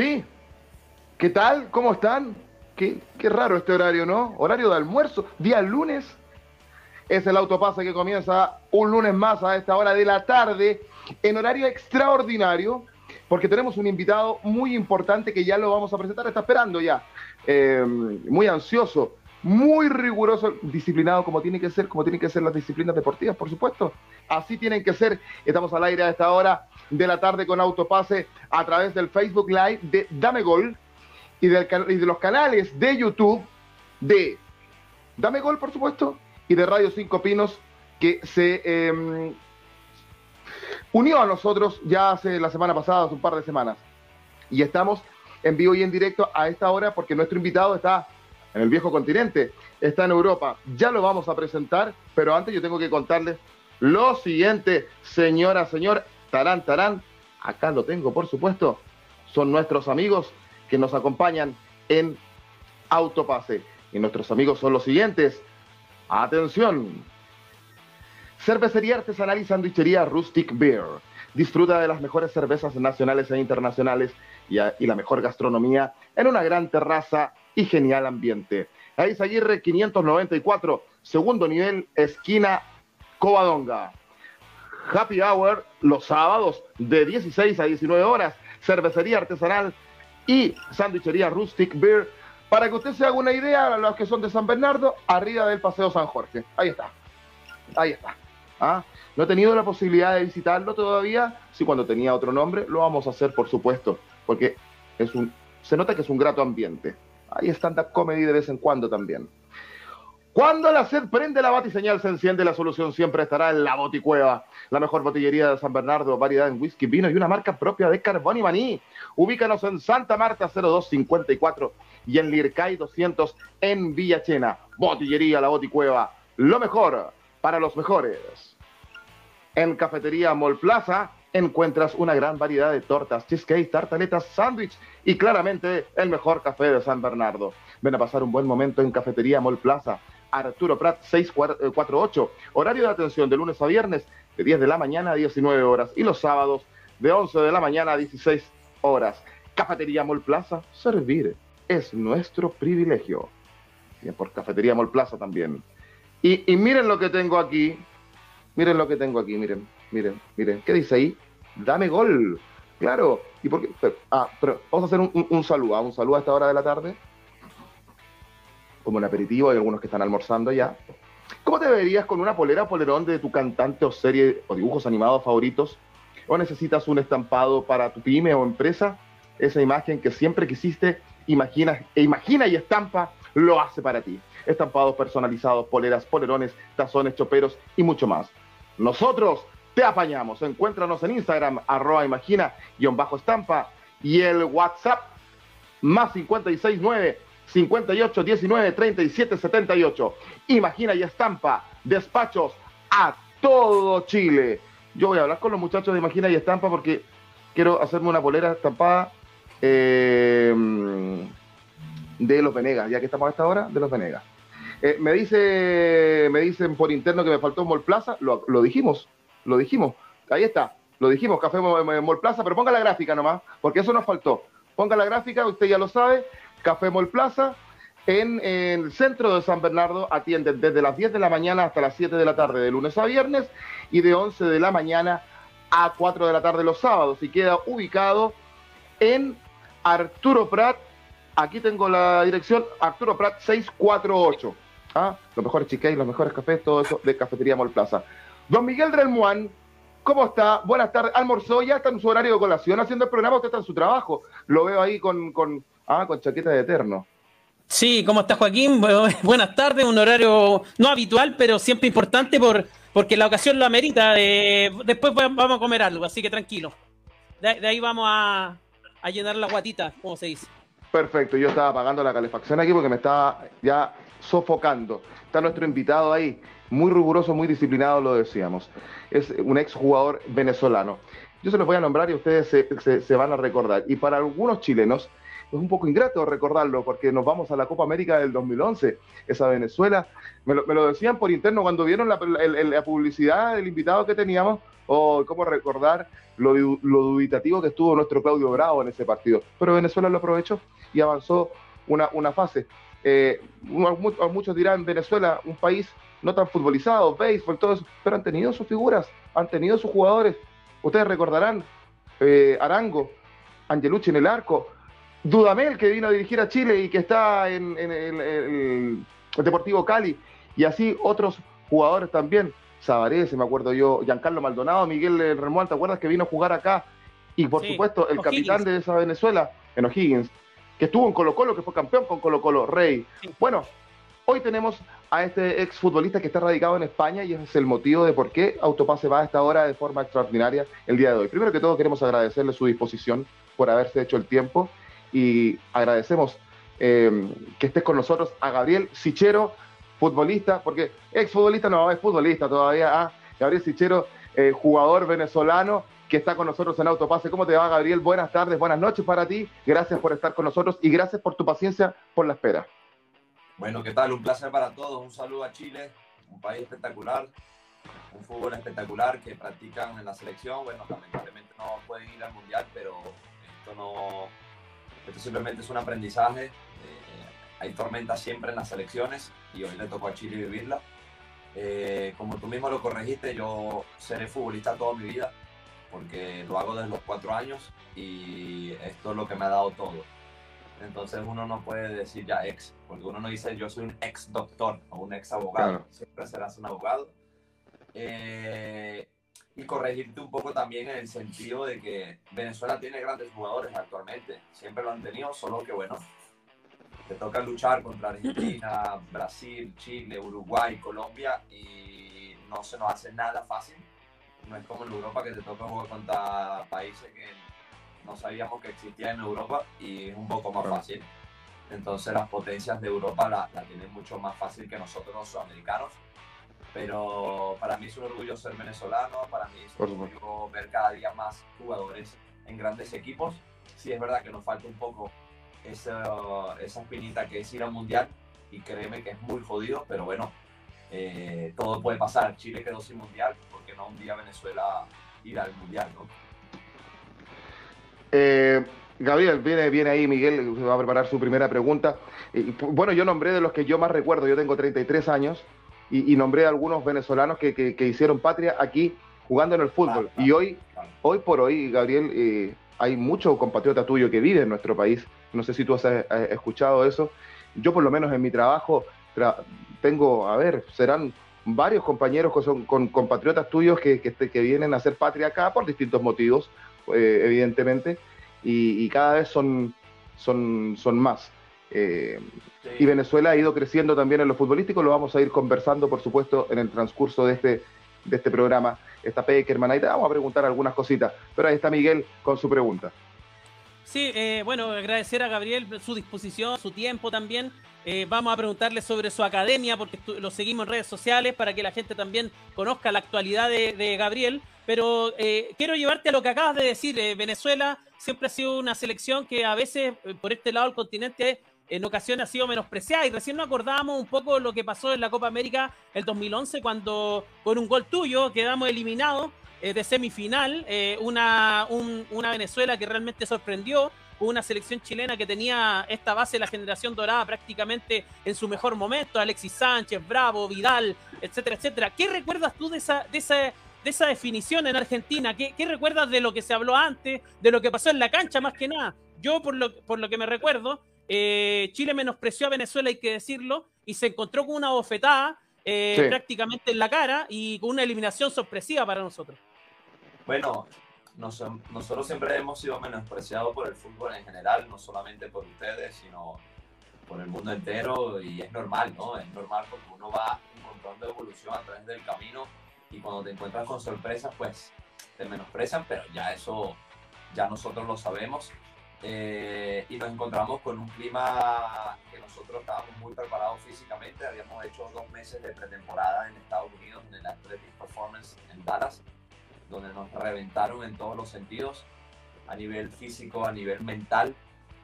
Sí, ¿qué tal? ¿Cómo están? Qué, raro este horario, ¿no? Horario de almuerzo, día lunes. Es el autopase que comienza un lunes más a esta hora de la tarde, en horario extraordinario, porque tenemos un invitado muy importante que ya lo vamos a presentar, está esperando ya, eh, muy ansioso, muy riguroso, disciplinado como tiene que ser, como tienen que ser las disciplinas deportivas, por supuesto. Así tienen que ser. Estamos al aire a esta hora de la tarde con Autopase a través del Facebook Live de Dame Gol y, de los canales de YouTube de Dame Gol, por supuesto, y de Radio Cinco Pinos, que se eh, unió a nosotros ya hace la semana pasada, hace un par de semanas. Y estamos en vivo y en directo a esta hora porque nuestro invitado está en el viejo continente, está en Europa. Ya lo vamos a presentar, pero antes yo tengo que contarles lo siguiente, señora, señor, tarán, tarán, acá lo tengo, por supuesto, son nuestros amigos que nos acompañan en Autopase. Y nuestros amigos son los siguientes. Atención. Cervecería artesanal y sandwichería Rustic Beer. Disfruta de las mejores cervezas nacionales e internacionales y, la mejor gastronomía en una gran terraza y genial ambiente. Aiz Aguirre 594, segundo nivel, esquina Covadonga. Happy Hour los sábados de 16 a 19 horas. Cervecería artesanal y sandwichería Rustic Beer. Para que usted se haga una idea, los que son de San Bernardo, arriba del Paseo San Jorge. Ahí está. Ahí está. ¿Ah? No he tenido la posibilidad de visitarlo todavía. Sí, cuando tenía otro nombre, lo vamos a hacer, por supuesto, porque es un, se nota que es un grato ambiente. Hay stand-up comedy de vez en cuando también. Cuando la sed prende la batiseñal se enciende, la solución siempre estará en la Boticueva, la mejor botillería de San Bernardo, variedad en whisky, vino y una marca propia de carbón y maní. Ubícanos en Santa Marta 0254 y en Lircay 200 en Villachena. Botillería La Boticueva, lo mejor para los mejores. En Cafetería Mall Plaza encuentras una gran variedad de tortas, cheesecake, tartaletas, sándwich y claramente el mejor café de San Bernardo. Ven a pasar un buen momento en Cafetería Mall Plaza, Arturo Prat 648, horario de atención de lunes a viernes de 10 de la mañana a 19 horas y los sábados de 11 de la mañana a 16 horas. Cafetería Mall Plaza, servir es nuestro privilegio. Bien, por Cafetería Mall Plaza también. Y, y miren lo que tengo aquí, miren lo que tengo aquí, miren, miren, miren, ¿qué dice ahí? Dame gol. Claro. ¿Y por qué? Pero, ah, pero vamos a hacer un, un, un saludo, ¿ah? un saludo a esta hora de la tarde. Como un aperitivo, hay algunos que están almorzando ya. ¿Cómo te verías con una polera o polerón de tu cantante o serie o dibujos animados favoritos? ¿O necesitas un estampado para tu pyme o empresa? Esa imagen que siempre quisiste, imagina, e imagina y estampa, lo hace para ti. Estampados personalizados, poleras, polerones, tazones, choperos y mucho más. Nosotros te apañamos. Encuéntranos en Instagram, arroba imagina, guion bajo estampa, y el WhatsApp, más 569 58 19 37 78. Imagina y estampa, despachos a todo Chile. Yo voy a hablar con los muchachos de Imagina y Estampa porque quiero hacerme una polera estampada eh, de los Venegas, ya que estamos a esta hora, de los Venegas. Eh, me dice, me dicen por interno que me faltó Mall Plaza, lo, dijimos, lo dijimos, ahí está, lo dijimos, Café Mall Plaza, pero ponga la gráfica nomás, porque eso nos faltó. Ponga la gráfica, usted ya lo sabe, Café Mall Plaza, en, en, el centro de San Bernardo, atienden desde las 10 de la mañana hasta las 7 de la tarde, de lunes a viernes, y de 11 de la mañana a 4 de la tarde los sábados, y queda ubicado en Arturo Prat, aquí tengo la dirección, Arturo Prat 648. ¿Ah? Los mejores chiquets, los mejores cafés, todo eso de Cafetería Mall Plaza. Don Miguel Drelmuán, ¿cómo está? Buenas tardes. ¿Almorzó? ¿Ya está en su horario de colación haciendo el programa? ¿Usted está en su trabajo? Lo veo ahí con, con, ah, con chaqueta de eterno. Sí, ¿cómo está Joaquín? Buenas tardes, un horario no habitual, pero siempre importante por, porque la ocasión lo amerita. Eh, después vamos a comer algo, así que tranquilo. De, de ahí vamos a, a, llenar la guatita, como se dice. Perfecto, yo estaba apagando la calefacción aquí porque me estaba ya sofocando. Está nuestro invitado ahí, muy riguroso, muy disciplinado, lo decíamos. Es un exjugador venezolano. Yo se los voy a nombrar y ustedes se, van a recordar. Y para algunos chilenos es un poco ingrato recordarlo porque nos vamos a la Copa América del 2011, esa Venezuela. Me lo, decían por interno cuando vieron la, publicidad del invitado que teníamos, o cómo recordar lo, dubitativo que estuvo nuestro Claudio Bravo en ese partido. Pero Venezuela lo aprovechó y avanzó una, una fase. Eh, muchos dirán Venezuela, un país no tan futbolizado, béisbol, todo eso, pero han tenido sus figuras, han tenido sus jugadores. Ustedes recordarán eh, Arango, Angelucci en el arco, Dudamel que vino a dirigir a Chile y que está en, el, Deportivo Cali, y así otros jugadores también. Sabarese, me acuerdo yo, Giancarlo Maldonado, Miguel Remual, ¿te acuerdas que vino a jugar acá? Y por supuesto, el capitán de esa Venezuela, en O'Higgins, que estuvo en Colo Colo, que fue campeón con Colo Colo, Rey. Bueno, hoy tenemos a este exfutbolista que está radicado en España y ese es el motivo de por qué Autopase va a esta hora de forma extraordinaria el día de hoy. Primero que todo queremos agradecerle su disposición por haberse hecho el tiempo y agradecemos eh, que estés con nosotros a Gabriel Sichero, futbolista, porque exfutbolista no, es futbolista todavía, ¿ah? Gabriel Sichero, eh, jugador venezolano que está con nosotros en Autopase. ¿Cómo te va, Gabriel? Buenas tardes, buenas noches para ti. Gracias por estar con nosotros y gracias por tu paciencia por la espera. Bueno, ¿qué tal? Un placer para todos. Un saludo a Chile, un país espectacular, un fútbol espectacular que practican en la selección. Bueno, lamentablemente no pueden ir al mundial, pero esto no. Esto simplemente es un aprendizaje. Eh, hay tormentas siempre en las selecciones y hoy le tocó a Chile vivirla. Eh, como tú mismo lo corregiste, yo seré futbolista toda mi vida porque lo hago desde los cuatro años y esto es lo que me ha dado todo. Entonces uno no puede decir ya ex, porque uno no dice yo soy un ex doctor o un ex abogado, siempre serás un abogado. Eh, y corregirte un poco también en el sentido de que Venezuela tiene grandes jugadores actualmente, siempre lo han tenido, solo que bueno, te toca luchar contra Argentina, Brasil, Chile, Uruguay, Colombia y no se nos hace nada fácil no es como en Europa que te toca jugar contra países que no sabíamos que existían en Europa y es un poco más fácil. Entonces las potencias de Europa la, tienen mucho más fácil que nosotros los sudamericanos. Pero para mí es un orgullo ser venezolano, para mí es un orgullo ver cada día más jugadores en grandes equipos. Sí es verdad que nos falta un poco esa, esa espinita que es ir al mundial y créeme que es muy jodido, pero bueno, eh, todo puede pasar. Chile quedó sin mundial, porque no un día Venezuela irá al mundial, ¿no? Eh, Gabriel, viene, viene ahí Miguel, va a preparar su primera pregunta. bueno, yo nombré de los que yo más recuerdo, yo tengo 33 años, y, nombré a algunos venezolanos que, hicieron patria aquí jugando en el fútbol. y hoy, hoy por hoy, Gabriel, eh, hay mucho compatriota tuyo que vive en nuestro país. No sé si tú has, escuchado eso. Yo por lo menos en mi trabajo tengo, a ver, serán varios compañeros que son con, compatriotas tuyos que, que, vienen a hacer patria acá por distintos motivos, eh, evidentemente, y, cada vez son, son, son más. Eh, y Venezuela ha ido creciendo también en lo futbolístico, lo vamos a ir conversando, por supuesto, en el transcurso de este, de este programa. Está Peckerman, ahí te vamos a preguntar algunas cositas, pero ahí está Miguel con su pregunta. Sí, eh, bueno, agradecer a Gabriel su disposición, su tiempo también. Eh, vamos a preguntarle sobre su academia, porque lo seguimos en redes sociales para que la gente también conozca la actualidad de, Gabriel. Pero eh, quiero llevarte a lo que acabas de decir. Venezuela siempre ha sido una selección que a veces por este lado del continente en ocasiones ha sido menospreciada. Y recién nos acordábamos un poco de lo que pasó en la Copa América el 2011, cuando con un gol tuyo quedamos eliminados eh, de semifinal, eh, una, una Venezuela que realmente sorprendió, una selección chilena que tenía esta base de la generación dorada prácticamente en su mejor momento, Alexis Sánchez, Bravo, Vidal, etcétera, etcétera. ¿Qué recuerdas tú de esa, de esa, de esa definición en Argentina? ¿Qué, ¿Qué, recuerdas de lo que se habló antes, de lo que pasó en la cancha más que nada? Yo, por lo, por lo que me recuerdo, eh, Chile menospreció a Venezuela, hay que decirlo, y se encontró con una bofetada prácticamente en la cara y con una eliminación sorpresiva para nosotros. Bueno, nosotros siempre hemos sido menospreciados por el fútbol en general, no solamente por ustedes, sino por el mundo entero y es normal, ¿no? Es normal porque uno va encontrando evolución a través del camino y cuando te encuentras con sorpresas, pues te menosprecian, pero ya eso, ya nosotros lo sabemos. Eh, y nos encontramos con un clima que nosotros estábamos muy preparados físicamente. Habíamos hecho dos meses de pretemporada en Estados Unidos, en el Athletic Performance en Dallas, donde nos reventaron en todos los sentidos, a nivel físico, a nivel mental,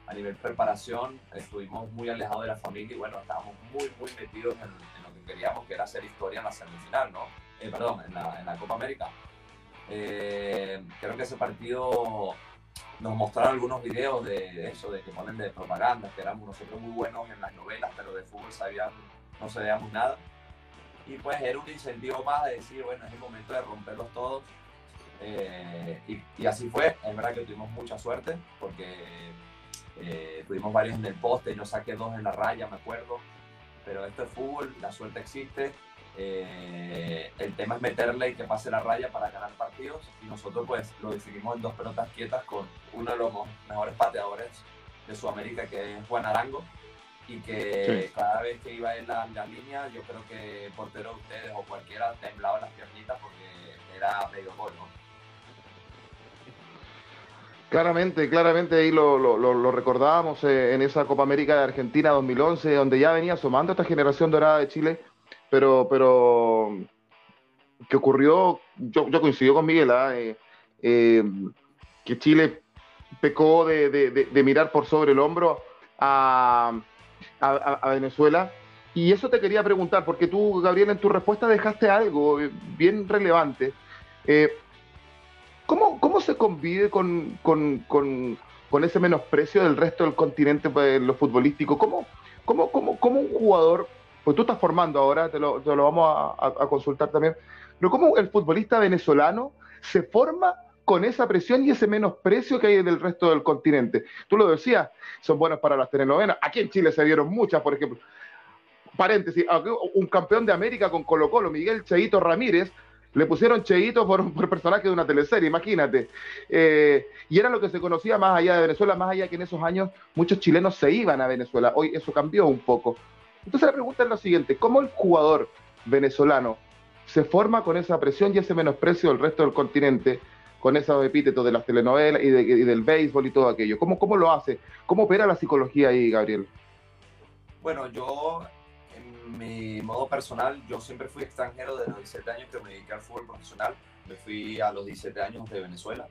a nivel preparación. Estuvimos muy alejados de la familia y bueno, estábamos muy, muy metidos en, lo que queríamos, que era hacer historia en la semifinal, ¿no? Eh, perdón, en la, en la, Copa América. Eh, creo que ese partido nos mostraron algunos videos de eso, de que ponen de propaganda, que éramos nosotros muy buenos en las novelas, pero de fútbol sabíamos, no sabíamos nada. Y pues era un incentivo más de decir, bueno, es el momento de romperlos todos. Eh, y, así fue, es verdad que tuvimos mucha suerte, porque eh, tuvimos varios en el poste, yo saqué dos en la raya, me acuerdo. Pero esto es fútbol, la suerte existe eh, el tema es meterle y que pase la raya para ganar partidos y nosotros pues lo decidimos en dos pelotas quietas con uno de los mejores pateadores de Sudamérica que es Juan Arango y que cada vez que iba en la, la, línea yo creo que el portero de ustedes o cualquiera temblaba las piernitas porque era medio gol, ¿no? Claramente, claramente ahí lo, lo, lo recordábamos eh, en esa Copa América de Argentina 2011, donde ya venía sumando esta generación dorada de Chile pero, pero que ocurrió, yo, yo coincido con Miguel, ¿ah? eh, eh, que Chile pecó de, de, mirar por sobre el hombro a, a, Venezuela. Y eso te quería preguntar, porque tú, Gabriel, en tu respuesta dejaste algo bien relevante. Eh, ¿cómo, ¿cómo, se convive con, con, con, con, ese menosprecio del resto del continente pues, lo futbolístico? ¿Cómo, cómo, cómo, cómo un jugador pues tú estás formando ahora, te lo, vamos a, consultar también, pero cómo el futbolista venezolano se forma con esa presión y ese menosprecio que hay del resto del continente. Tú lo decías, son buenos para las telenovelas. Aquí en Chile se dieron muchas, por ejemplo. Paréntesis, un campeón de América con Colo Colo, Miguel Cheito Ramírez, le pusieron Cheito por, por personaje de una teleserie, imagínate. Eh, y era lo que se conocía más allá de Venezuela, más allá que en esos años muchos chilenos se iban a Venezuela. Hoy eso cambió un poco. Entonces la pregunta es la siguiente, ¿cómo el jugador venezolano se forma con esa presión y ese menosprecio del resto del continente, con esos epítetos de las telenovelas y, del béisbol y todo aquello? ¿Cómo, ¿Cómo lo hace? ¿Cómo opera la psicología ahí, Gabriel? Bueno, yo, en mi modo personal, yo siempre fui extranjero desde los 17 años que me dediqué al fútbol profesional. Me fui a los 17 años de Venezuela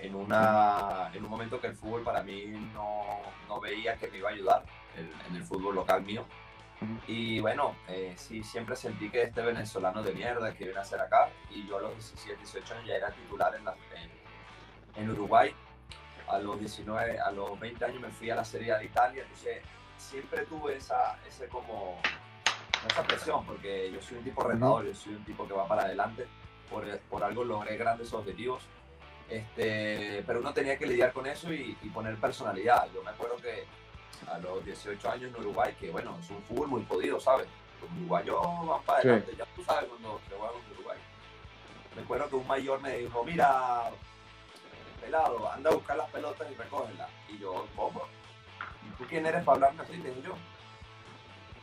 en, una, en un momento que el fútbol para mí no, no veía que me iba a ayudar en el fútbol local mío. Y bueno, eh, sí, siempre sentí que este venezolano de mierda que viene a hacer acá, y yo a los 17, 18 años ya era titular en, en, Uruguay, a los 19, a los 20 años me fui a la Serie de Italia, entonces siempre tuve esa, ese como, esa presión, porque yo soy un tipo retador, yo soy un tipo que va para adelante, por, por algo logré grandes objetivos, este, pero uno tenía que lidiar con eso y, y poner personalidad. Yo me acuerdo que a los 18 años en Uruguay, que bueno, es un fútbol muy podido, ¿sabes? Los uruguayos van para adelante, ya tú sabes cuando se juega con Uruguay. Recuerdo que un mayor me dijo, mira, pelado, anda a buscar las pelotas y recógelas. Y yo, ¿cómo? ¿Y tú quién eres para hablarme así? Dije yo.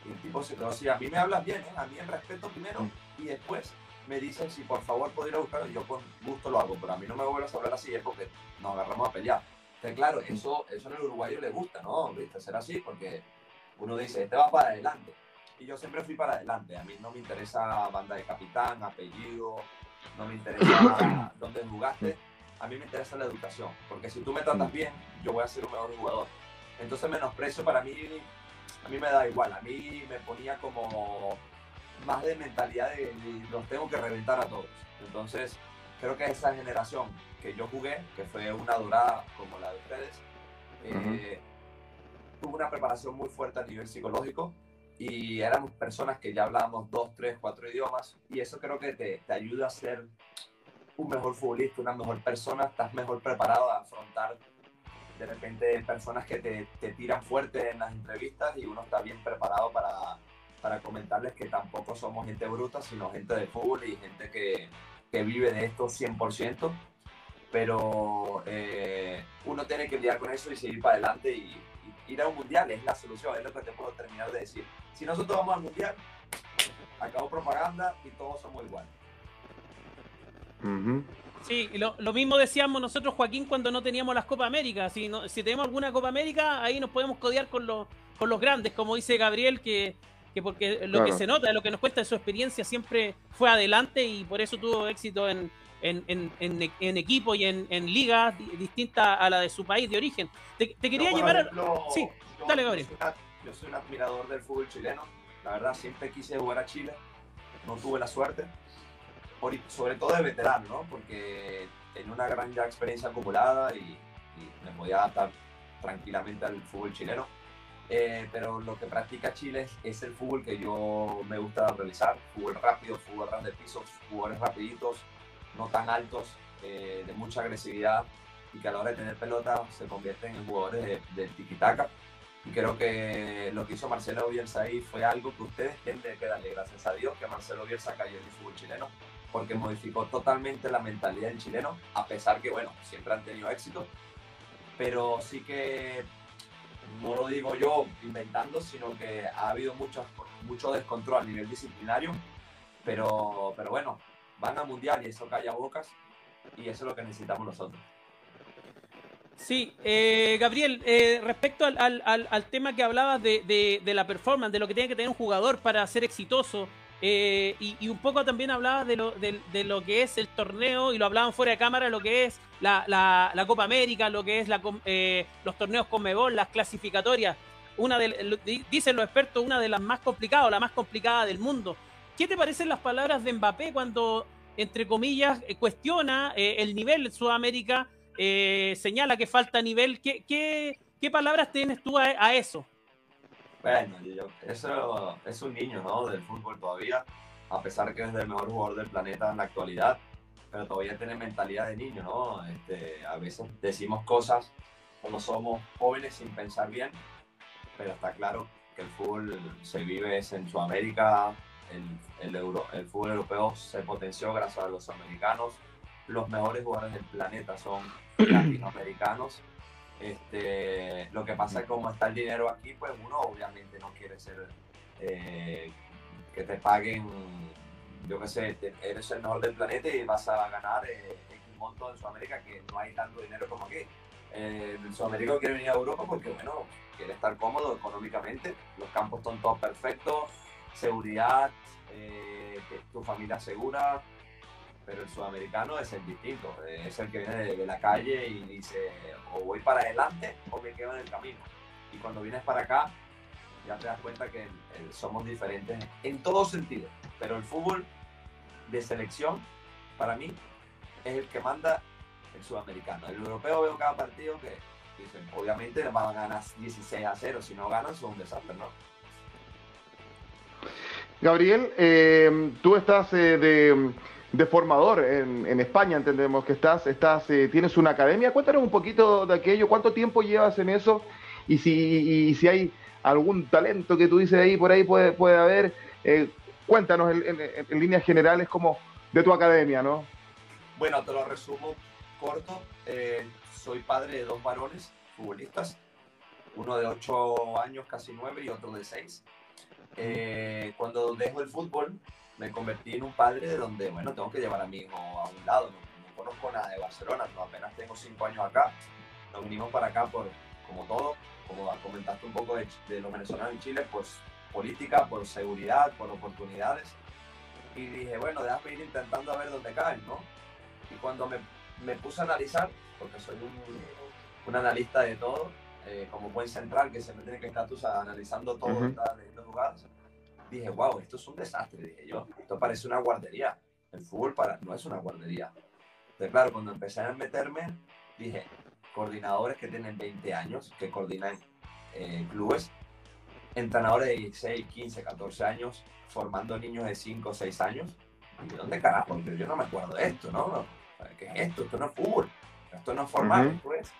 Y el tipo se quedó así, a mí me hablas bien, ¿eh? a mí en respeto primero mm. y después me dicen si por favor puedo ir a buscarlo, yo con gusto lo hago, pero a mí no me vuelvas a hablar así, es porque nos agarramos a pelear claro, eso, eso en el uruguayo le gusta, ¿no? ¿Viste? Ser así, porque uno dice, este va para adelante. Y yo siempre fui para adelante. A mí no me interesa banda de capitán, apellido, no me interesa dónde jugaste. A mí me interesa la educación, porque si tú me tratas bien, yo voy a ser un mejor jugador. Entonces, menosprecio para mí, a mí me da igual. A mí me ponía como más de mentalidad de, los tengo que reventar a todos. Entonces, creo que esa generación que yo jugué, que fue una dorada como la de ustedes, eh, tuvo una preparación muy fuerte a nivel psicológico y éramos personas que ya hablábamos dos, tres, cuatro idiomas y eso creo que te, te ayuda a ser un mejor futbolista, una mejor persona, estás mejor preparado a afrontar de repente personas que te, te tiran fuerte en las entrevistas y uno está bien preparado para, para comentarles que tampoco somos gente bruta, sino gente de fútbol y gente que, que vive de esto 100%, pero eh, uno tiene que lidiar con eso y seguir para adelante y, ir a un mundial es la solución, es lo que te puedo terminar de decir. Si nosotros vamos al mundial, acabó propaganda y todos somos iguales. Sí, lo, lo, mismo decíamos nosotros, Joaquín, cuando no teníamos las Copa América. Si, no, si tenemos alguna Copa América, ahí nos podemos codear con los, con los grandes, como dice Gabriel, que, que porque lo que se nota, lo que nos cuesta de su experiencia, siempre fue adelante y por eso tuvo éxito en, en, en, en equipo y en, ligas distintas a la de su país de origen. Te, quería llevar a... Sí, dale, Gabriel. Yo soy un admirador del fútbol chileno. La verdad, siempre quise jugar a Chile. No tuve la suerte sobre todo de veterano, ¿no? Porque tenía una gran ya experiencia acumulada y, me podía adaptar tranquilamente al fútbol chileno. Eh, pero lo que practica Chile es, el fútbol que yo me gusta realizar, fútbol rápido, fútbol ras de pisos, jugadores rapiditos, no tan altos, eh, de mucha agresividad y que a la hora de tener pelota se convierten en jugadores de, de tiki-taka. Y creo que lo que hizo Marcelo Bielsa ahí fue algo que ustedes tienen que darle gracias a Dios que Marcelo Bielsa cayó en el fútbol chileno porque modificó totalmente la mentalidad del chileno, a pesar que, bueno, siempre han tenido éxito, pero sí que, no lo digo yo inventando, sino que ha habido mucho, mucho descontrol a nivel disciplinario, pero, pero bueno, van a mundial y eso calla bocas, y eso es lo que necesitamos nosotros. Sí, eh, Gabriel, eh, respecto al, al, al, tema que hablabas de, de, la performance, de lo que tiene que tener un jugador para ser exitoso, eh, y, un poco también hablaba de lo, de, lo que es el torneo, y lo hablaban fuera de cámara, lo que es la, la, Copa América, lo que es los torneos con Mebol, las clasificatorias. Una de, dicen los expertos, una de las más complicadas, la más complicada del mundo. ¿Qué te parecen las palabras de Mbappé cuando, entre comillas, eh, cuestiona el nivel de Sudamérica, señala que falta nivel? ¿Qué, qué, qué palabras tienes tú a eso? Bueno, eso es un niño, ¿no? Del fútbol todavía, a pesar que es el mejor jugador del planeta en la actualidad, pero todavía tiene mentalidad de niño, ¿no? Este, a veces decimos cosas cuando somos jóvenes sin pensar bien, pero está claro que el fútbol se vive en Sudamérica, el, el, Euro, el fútbol europeo se potenció gracias a los americanos, los mejores jugadores del planeta son latinoamericanos. Este, lo que pasa es que como está el dinero aquí, pues uno obviamente no quiere ser eh, que te paguen, yo qué sé, eres el mejor del planeta y vas a ganar eh, un monto en Sudamérica que no hay tanto dinero como aquí. Eh, el Sudamérica quiere venir a Europa porque, bueno, quiere estar cómodo económicamente, los campos son todos perfectos, seguridad, eh, tu familia segura, pero el sudamericano es el distinto, es el que viene de, la calle y dice o voy para adelante o me quedo en el camino. Y cuando vienes para acá, ya te das cuenta que somos diferentes en todo sentido. Pero el fútbol de selección, para mí, es el que manda el sudamericano. El europeo veo cada partido que dicen, obviamente van a ganar 16 a 0, si no ganan son un desastre, ¿no? Gabriel, eh, tú estás eh, de formador en, España, entendemos que estás, estás eh, tienes una academia. Cuéntanos un poquito de aquello, cuánto tiempo llevas en eso y si, si hay algún talento que tú dices ahí, por ahí puede, puede haber. Cuéntanos en, líneas generales como de tu academia, ¿no? Bueno, te lo resumo corto. Soy padre de dos varones futbolistas, uno de ocho años, casi nueve, y otro de seis. cuando dejo el fútbol, me convertí en un padre de donde, bueno, tengo que llevar a mi hijo a un lado. No, conozco nada de Barcelona, no, apenas tengo cinco años acá. Nos vinimos para acá por, como todo, como comentaste un poco de, de los venezolanos en Chile, pues política, por seguridad, por oportunidades. Y dije, bueno, déjame ir intentando a ver dónde caen, ¿no? Y cuando me, me puse a analizar, porque soy un, un analista de todo, eh, como buen central que siempre tiene que estar tú, analizando todo uh -huh. los lugares, dije, wow, esto es un desastre, dije yo. Esto parece una guardería. El fútbol para, no es una guardería. Entonces, claro, cuando empecé a meterme, dije, coordinadores que tienen 20 años, que coordinan eh, clubes, entrenadores de 16, 15, 14 años, formando niños de 5 o 6 años. ¿Y dónde carajo? Yo no me acuerdo de esto, ¿no? ¿Qué es esto? Esto no es fútbol. Esto no es formal, esto, es,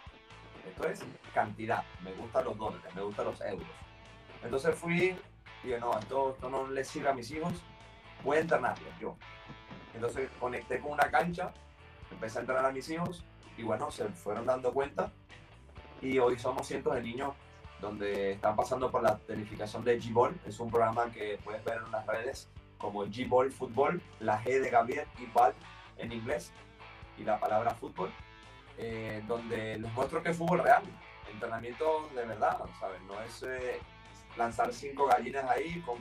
esto es cantidad. Me gustan los dólares, me gustan los euros. Entonces fui dije, no, esto, no le sirve a mis hijos, voy a entrenarlos yo. Entonces conecté con una cancha, empecé a entrenar a mis hijos y bueno, se fueron dando cuenta y hoy somos cientos de niños donde están pasando por la tecnificación de G-Ball. Es un programa que puedes ver en las redes como G-Ball Fútbol, la G de Gabriel y Ball en inglés. y la palabra fútbol, eh, donde les muestro que es fútbol real, entrenamiento de verdad, ¿sabes? No es eh, lanzar cinco gallinas ahí con,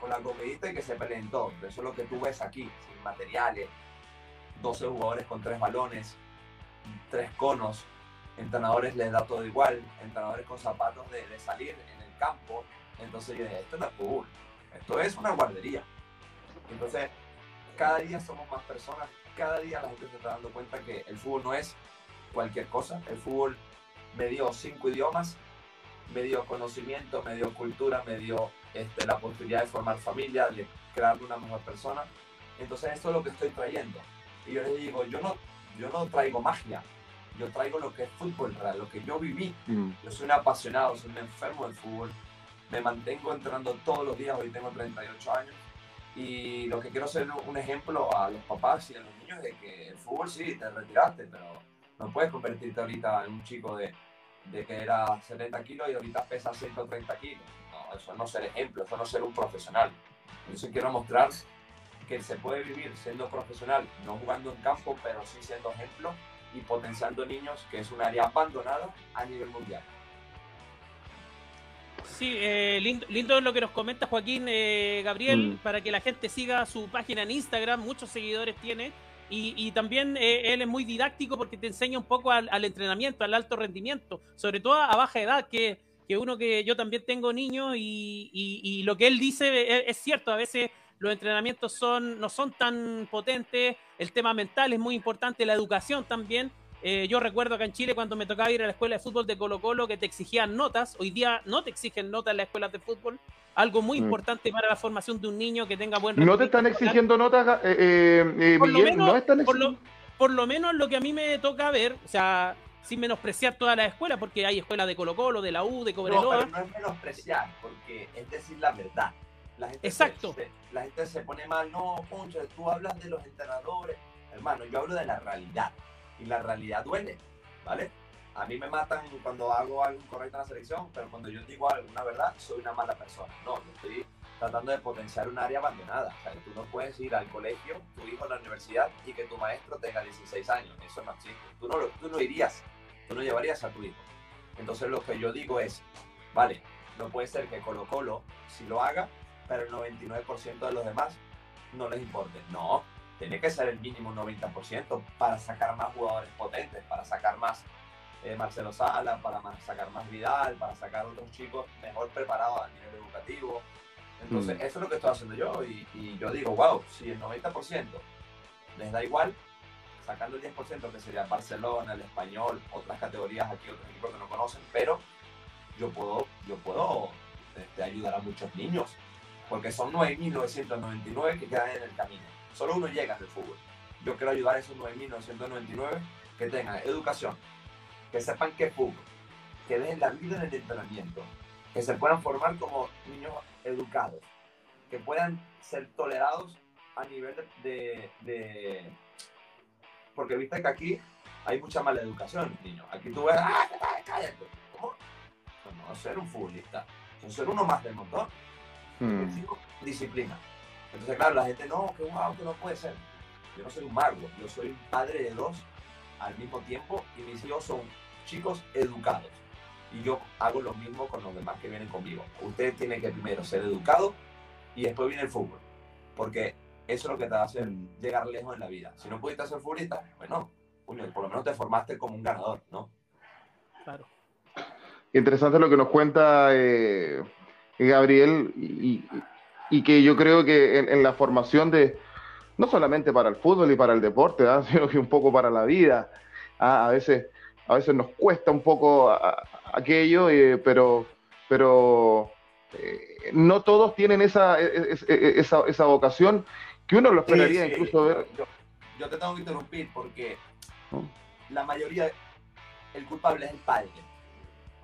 con la comidita y que se peleen todos. Eso es lo que tú ves aquí, sin materiales, 12 jugadores con tres balones, tres conos, entrenadores les da todo igual, entrenadores con zapatos de, de salir en el campo. Entonces yo dije, esto no es fútbol, esto es una guardería. Entonces, cada día somos más personas, cada día la gente se está dando cuenta que el fútbol no es cualquier cosa, el fútbol me dio cinco idiomas, me dio conocimiento, me dio cultura, me dio este, la posibilidad de formar familia, de crear una mejor persona. Entonces, esto es lo que estoy trayendo. Y yo les digo, yo no, yo no traigo magia, yo traigo lo que es fútbol real, lo que yo viví. Mm. Yo soy un apasionado, soy un enfermo del fútbol. Me mantengo entrenando todos los días, hoy tengo 38 años. Y lo que quiero ser un ejemplo a los papás y a los niños de que el fútbol sí, te retiraste, pero no puedes convertirte ahorita en un chico de, de que era 70 kilos y ahorita pesa 130 kilos. No, eso no es ser ejemplo, eso no es ser un profesional. Eso quiero mostrar que se puede vivir siendo profesional, no jugando en campo, pero sí siendo ejemplo y potenciando niños, que es un área abandonada a nivel mundial. Sí, eh, lindo, lo que nos comenta Joaquín eh, Gabriel, mm. para que la gente siga su página en Instagram, muchos seguidores tiene. Y, también eh, él es muy didáctico porque te enseña un poco al, entrenamiento, al alto rendimiento, sobre todo a baja edad, que, que uno que yo también tengo niños y, y, lo que él dice es, es, cierto, a veces los entrenamientos son, no son tan potentes, el tema mental es muy importante, la educación también. Eh, yo recuerdo acá en Chile cuando me tocaba ir a la escuela de fútbol de Colo Colo que te exigían notas, hoy día no te exigen notas en las escuelas de fútbol, algo muy mm. importante para la formación de un niño que tenga buen ¿No te están exigiendo notas, eh, eh, por Miguel? Lo menos, por, lo, por lo menos lo que a mí me toca ver, o sea, sin menospreciar todas las escuelas, porque hay escuelas de Colo Colo, de la U, de Cobreloa. No, pero no es menospreciar, porque es decir la verdad. La gente Exacto. Se, la gente se pone mal, no, Poncho, tú hablas de los entrenadores. Hermano, yo hablo de la realidad. Y la realidad duele, ¿vale? A mí me matan cuando hago algo incorrecto en la selección, pero cuando yo digo algo, una verdad, soy una mala persona. No, yo estoy tratando de potenciar un área abandonada. O sea, tú no puedes ir al colegio, tu hijo a la universidad y que tu maestro tenga 16 años. Eso no existe. Tú no, tú no irías, tú no llevarías a tu hijo. Entonces lo que yo digo es, vale, no puede ser que Colo Colo, si lo haga, pero el 99% de los demás no les importe. No, tiene que ser el mínimo 90% para sacar más jugadores potentes, para sacar más eh, Marcelo Sala, para sacar más Vidal, para sacar otros chicos mejor preparados a nivel educativo. Entonces, mm. eso es lo que estoy haciendo yo y, y, yo digo, wow, si el 90% les da igual, sacando el 10% que sería Barcelona, el Español, otras categorías aquí, otros equipos que no conocen, pero yo puedo, yo puedo este, ayudar a muchos niños porque son 9.999 que quedan en el camino. Solo uno llega al fútbol. Yo quiero ayudar a esos 9.999 que tengan educación, que sepan qué es fútbol, que dejen la vida en el entrenamiento, que se puedan formar como niños educados, que puedan ser tolerados a nivel de... Porque viste que aquí hay mucha mala educación, niños. Aquí tú ves, ¡ah, cállate! ¿Cómo? No, no ser un futbolista, son ser uno más del montón. Hmm. Disciplina. Entonces, claro, la gente, no, que wow, que no puede ser. Yo no soy un mago, yo soy un padre de dos al mismo tiempo y mis hijos son chicos educados. Y yo hago lo mismo con los demás que vienen conmigo. Usted tiene que primero ser educado y después viene el fútbol. Porque eso es lo que te va a hacer llegar lejos en la vida. Si no pudiste ser futbolista, bueno, por lo menos te formaste como un ganador, ¿no? Claro. Interesante lo que nos cuenta eh, Gabriel, y, que yo creo que en, la formación de, no solamente para el fútbol y para el deporte, ¿ah? sino que un poco para la vida, ¿ah? a, veces, a veces nos cuesta un poco aquello, eh, pero, pero eh, no todos tienen esa, e, e, e, esa, esa, vocación que uno lo esperaría incluso ver. Yo, te tengo que interrumpir porque la mayoría, el culpable es el padre.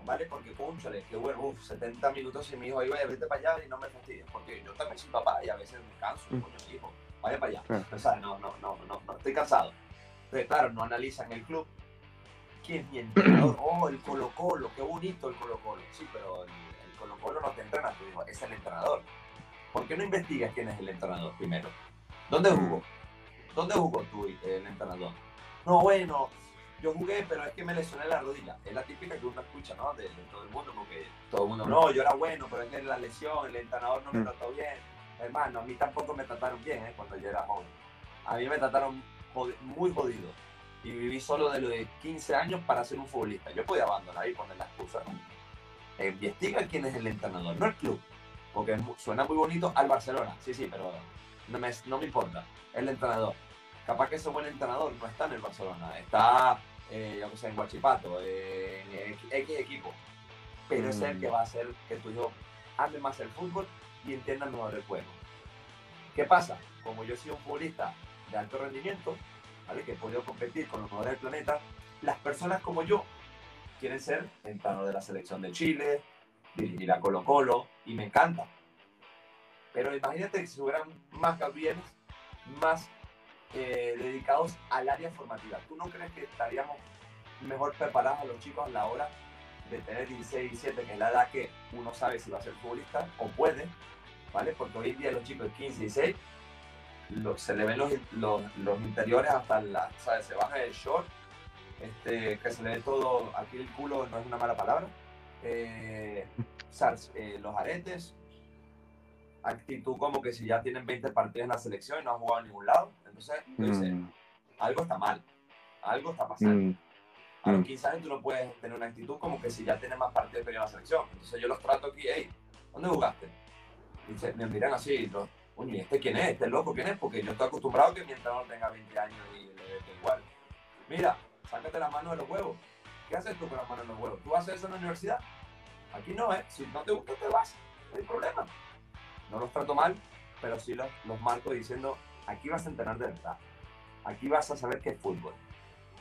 ¿Vale? Porque, cónchale, que bueno, uf, 70 minutos y mi hijo, ahí vaya, vete para allá y no me fastidies, porque yo también soy papá y a veces me canso, mm. coño, hijo, vaya para allá. O sea, no, no, no, no, no, estoy cansado. Entonces, claro, no analizan el club. ¿Quién es mi entrenador? Oh, el Colo Colo, qué bonito el Colo Colo. Sí, pero el, Colo Colo no te entrena, tu hijo, es el entrenador. ¿Por qué no investigas quién es el entrenador primero? ¿Dónde jugó? ¿Dónde jugó tú, el entrenador? no, bueno, yo jugué, pero es que me lesioné la rodilla. Es la típica que uno escucha, ¿no? De, todo el mundo, porque todo el mundo, no, yo era bueno, pero es que la lesión, el entrenador no me mm. trató bien. Hermano, a mí tampoco me trataron bien, ¿eh? Cuando yo era joven. A mí me trataron muy jodido. Y viví solo de lo de 15 años para ser un futbolista. Yo podía abandonar y poner la excusa, ¿no? investiga quién es el entrenador, no el club. Porque suena muy bonito al Barcelona, sí, sí, pero no me, no me importa. El entrenador. Capaz que ese buen entrenador no está en el Barcelona, está, eh, yo sé, en Guachipato, en X equipo. Pero es el que mm. va a hacer que tu hijo ame más el fútbol y entienda mejor el juego. ¿Qué pasa? Como yo soy un futbolista de alto rendimiento, ¿vale? que he podido competir con los mejores del planeta, las personas como yo quieren ser entrenador de la selección de Chile, dirigir a Colo Colo, y me encanta. Pero imagínate que si hubieran más Gabrieles, más eh, dedicados al área formativa. ¿Tú no crees que estaríamos mejor preparados a los chicos a la hora de tener 16, 17, que es la edad que uno sabe si va a ser futbolista o puede, ¿vale? Porque hoy en día los chicos de 15, 16, se le ven los, los, interiores hasta la, ¿sabes? Se baja el short este, que se le ve todo, aquí el culo no es una mala palabra, eh, eh, los aretes, actitud como que si ya tienen 20 partidos en la selección y no han jugado en ningún lado, entonces mm. algo está mal, algo está pasando. Mm. A los 15 mm. años tú no puedes tener una actitud como que si ya tienes más partidos en la selección. Entonces yo los trato aquí, hey, ¿dónde jugaste? Y me miran así, los, ¿y este quién es? ¿Este loco quién es? Porque yo estoy acostumbrado que mi entrenador tenga 20 años y le dé igual. Mira, sácate la mano de los huevos. ¿Qué haces tú con las manos de los huevos? ¿Tú haces eso en la universidad? Aquí no, ¿eh? Si no te gusta, te vas. No hay problema. No los trato mal, pero sí los, los marco diciendo, aquí vas a entrenar de verdad. Aquí vas a saber qué es fútbol.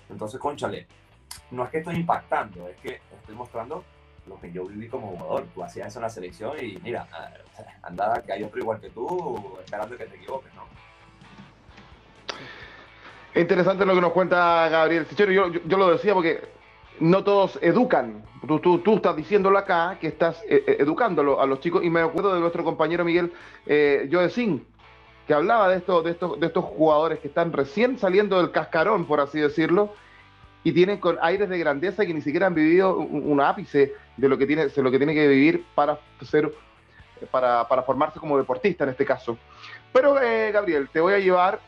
Entonces, conchale, no es que estoy impactando, es que estoy mostrando lo que yo viví como jugador. Tú hacías eso en la selección y mira, andada que hay otro igual que tú, esperando que te equivoques, ¿no? Interesante lo que nos cuenta Gabriel Sichero. Yo, yo, lo decía porque no todos educan. Tú, tú, tú estás diciéndolo acá, que estás eh, eh, educándolo a los chicos. Y me acuerdo de nuestro compañero Miguel eh, Joecín, que hablaba de, esto, de, estos, de estos jugadores que están recién saliendo del cascarón, por así decirlo, y tienen con aires de grandeza que ni siquiera han vivido un, ápice de lo que tiene, de lo que tiene que vivir para ser para, para formarse como deportista en este caso. Pero, eh, Gabriel, te voy a llevar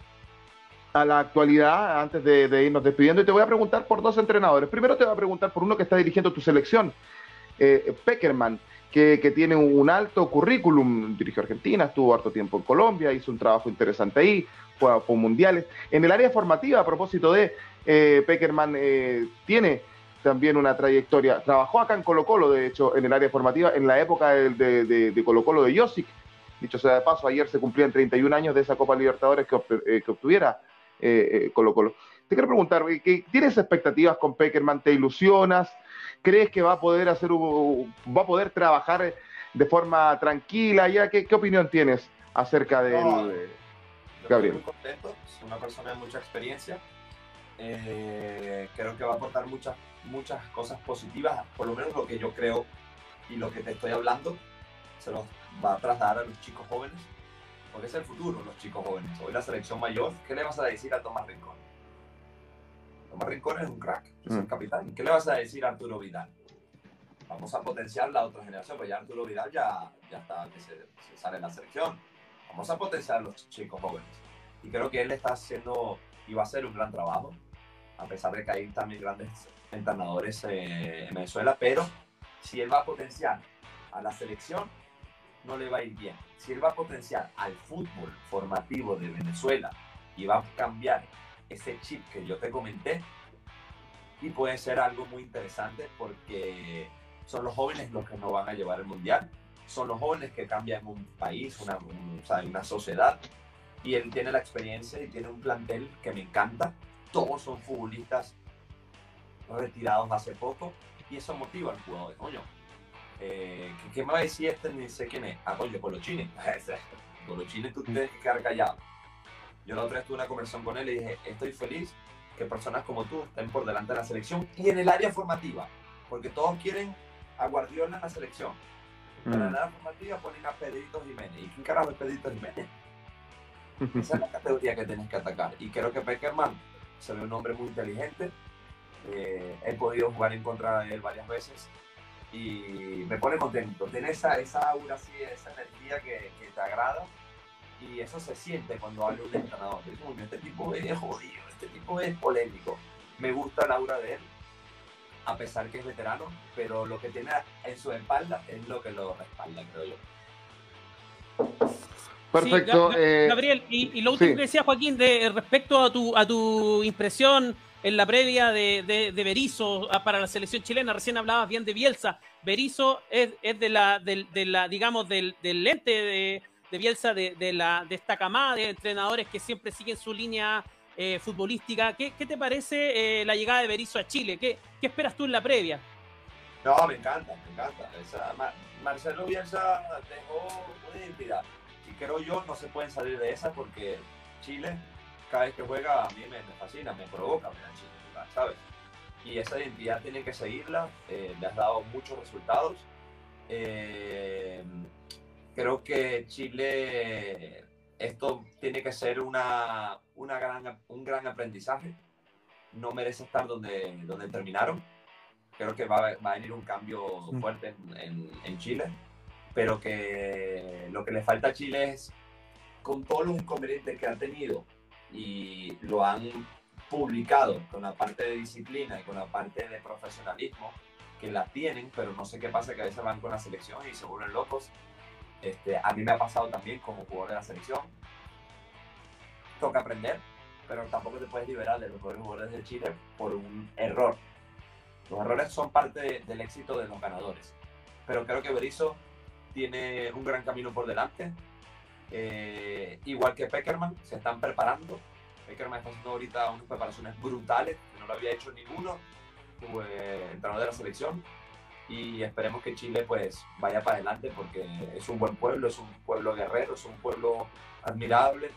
a la actualidad antes de, irnos despidiendo y te voy a preguntar por dos entrenadores. Primero te voy a preguntar por uno que está dirigiendo tu selección, eh, Peckerman, que, tiene un alto currículum, dirigió Argentina, estuvo harto tiempo en Colombia, hizo un trabajo interesante ahí, fue a, mundiales. En el área formativa, a propósito de eh, Peckerman, eh, tiene también una trayectoria. Trabajó acá en Colo Colo, de hecho, en el área formativa, en la época de, Colo Colo de Josic. Dicho sea de paso, ayer se cumplían 31 años de esa Copa Libertadores que, eh, que obtuviera Colo Colo. Te quiero preguntar, ¿tienes expectativas con Peckerman? ¿Te ilusionas? ¿Crees que va a poder hacer, va a poder trabajar de forma tranquila? ¿Ya qué, opinión tienes acerca de él, Gabriel? Estoy muy contento, es una persona de mucha experiencia. Eh, creo que va a aportar muchas, muchas cosas positivas, por lo menos lo que yo creo y lo que te estoy hablando, se los va a trasladar a los chicos jóvenes porque es el futuro, los chicos jóvenes. Hoy la selección mayor, ¿qué le vas a decir a Tomás Rincón? Tomás Rincón es un crack, es el mm. capitán. ¿Qué le vas a decir a Arturo Vidal? Vamos a potenciar la otra generación, pues ya Arturo Vidal ya, ya está, que se, sale en la selección. Vamos a potenciar a los chicos jóvenes. Y creo que él está haciendo y va a hacer un gran trabajo, a pesar de que hay también grandes entrenadores eh, en Venezuela, pero si él va a potenciar a la selección, no le va a ir bien. Si él va a potenciar al fútbol formativo de Venezuela y va a cambiar ese chip que yo te comenté, y puede ser algo muy interesante porque son los jóvenes los que nos van a llevar al mundial, son los jóvenes que cambian un país, una, una sociedad, y él tiene la experiencia y tiene un plantel que me encanta. Todos son futbolistas retirados hace poco y eso motiva al jugador. Coño, eh, ¿qué, me va a decir este? Ni sé quién es. Ah, coño, Colochini. Colochini, tú tienes que quedar callado. Yo la otra vez tuve una conversación con él y dije, estoy feliz que personas como tú estén por delante de la selección y en el área formativa, porque todos quieren a Guardiola en la selección. Pero en el mm. área formativa ponen a Pedrito Jiménez. ¿Y quién carajo es Pedrito Jiménez? Esa es la categoría que tienes que atacar. Y creo que Peckerman se ve un hombre muy inteligente. Eh, he podido jugar en contra de él varias veces y me pone contento. Tiene esa, esa aura así, esa energía que, que te agrada y eso se siente cuando habla un entrenador. Este tipo es jodido, este tipo es polémico. Me gusta la aura de él, a pesar que es veterano, pero lo que tiene en su espalda es lo que lo respalda, creo yo. Perfecto. Eh, Gabriel, y, lo último que decía Joaquín, de, respecto a tu, a tu impresión en la previa de, de, de Berizzo ah, para la selección chilena, recién hablabas bien de Bielsa. Berizzo es, es de, la, de, la, digamos, del, del lente de, de Bielsa, de, la, de esta camada de entrenadores que siempre siguen su línea eh, futbolística. ¿Qué, ¿Qué, te parece eh, la llegada de Berizzo a Chile? ¿Qué, ¿Qué, esperas tú en la previa? No, me encanta, me encanta. Marcelo Bielsa dejó una identidad y creo yo no se pueden salir de esa porque Chile, cada vez que juega, a mí me, fascina, me provoca ver Chile ¿sabes? Y esa identidad tiene que seguirla, eh, le has dado muchos resultados. Eh, creo que Chile, esto tiene que ser una, una gran, un gran aprendizaje. No merece estar donde, donde terminaron. Creo que va, va a venir un cambio fuerte en, en, Chile, pero que lo que le falta a Chile es, con todos los inconvenientes que han tenido y lo han publicado con la parte de disciplina y con la parte de profesionalismo, que la tienen, pero no sé qué pasa, que a veces van con la selección y se vuelven locos este, a mí me ha pasado también como jugador de la selección. Toca aprender, pero tampoco te puedes liberar de los jugadores de Chile por un error. Los errores son parte del éxito de los ganadores. Pero creo que Berizzo tiene un gran camino por delante. Eh, igual que Peckerman, se están preparando. Peckerman está haciendo ahorita unas preparaciones brutales, que no lo había hecho ninguno, como entrenador de la selección y esperemos que Chile pues vaya para adelante porque es un buen pueblo, es un pueblo guerrero, es un pueblo admirable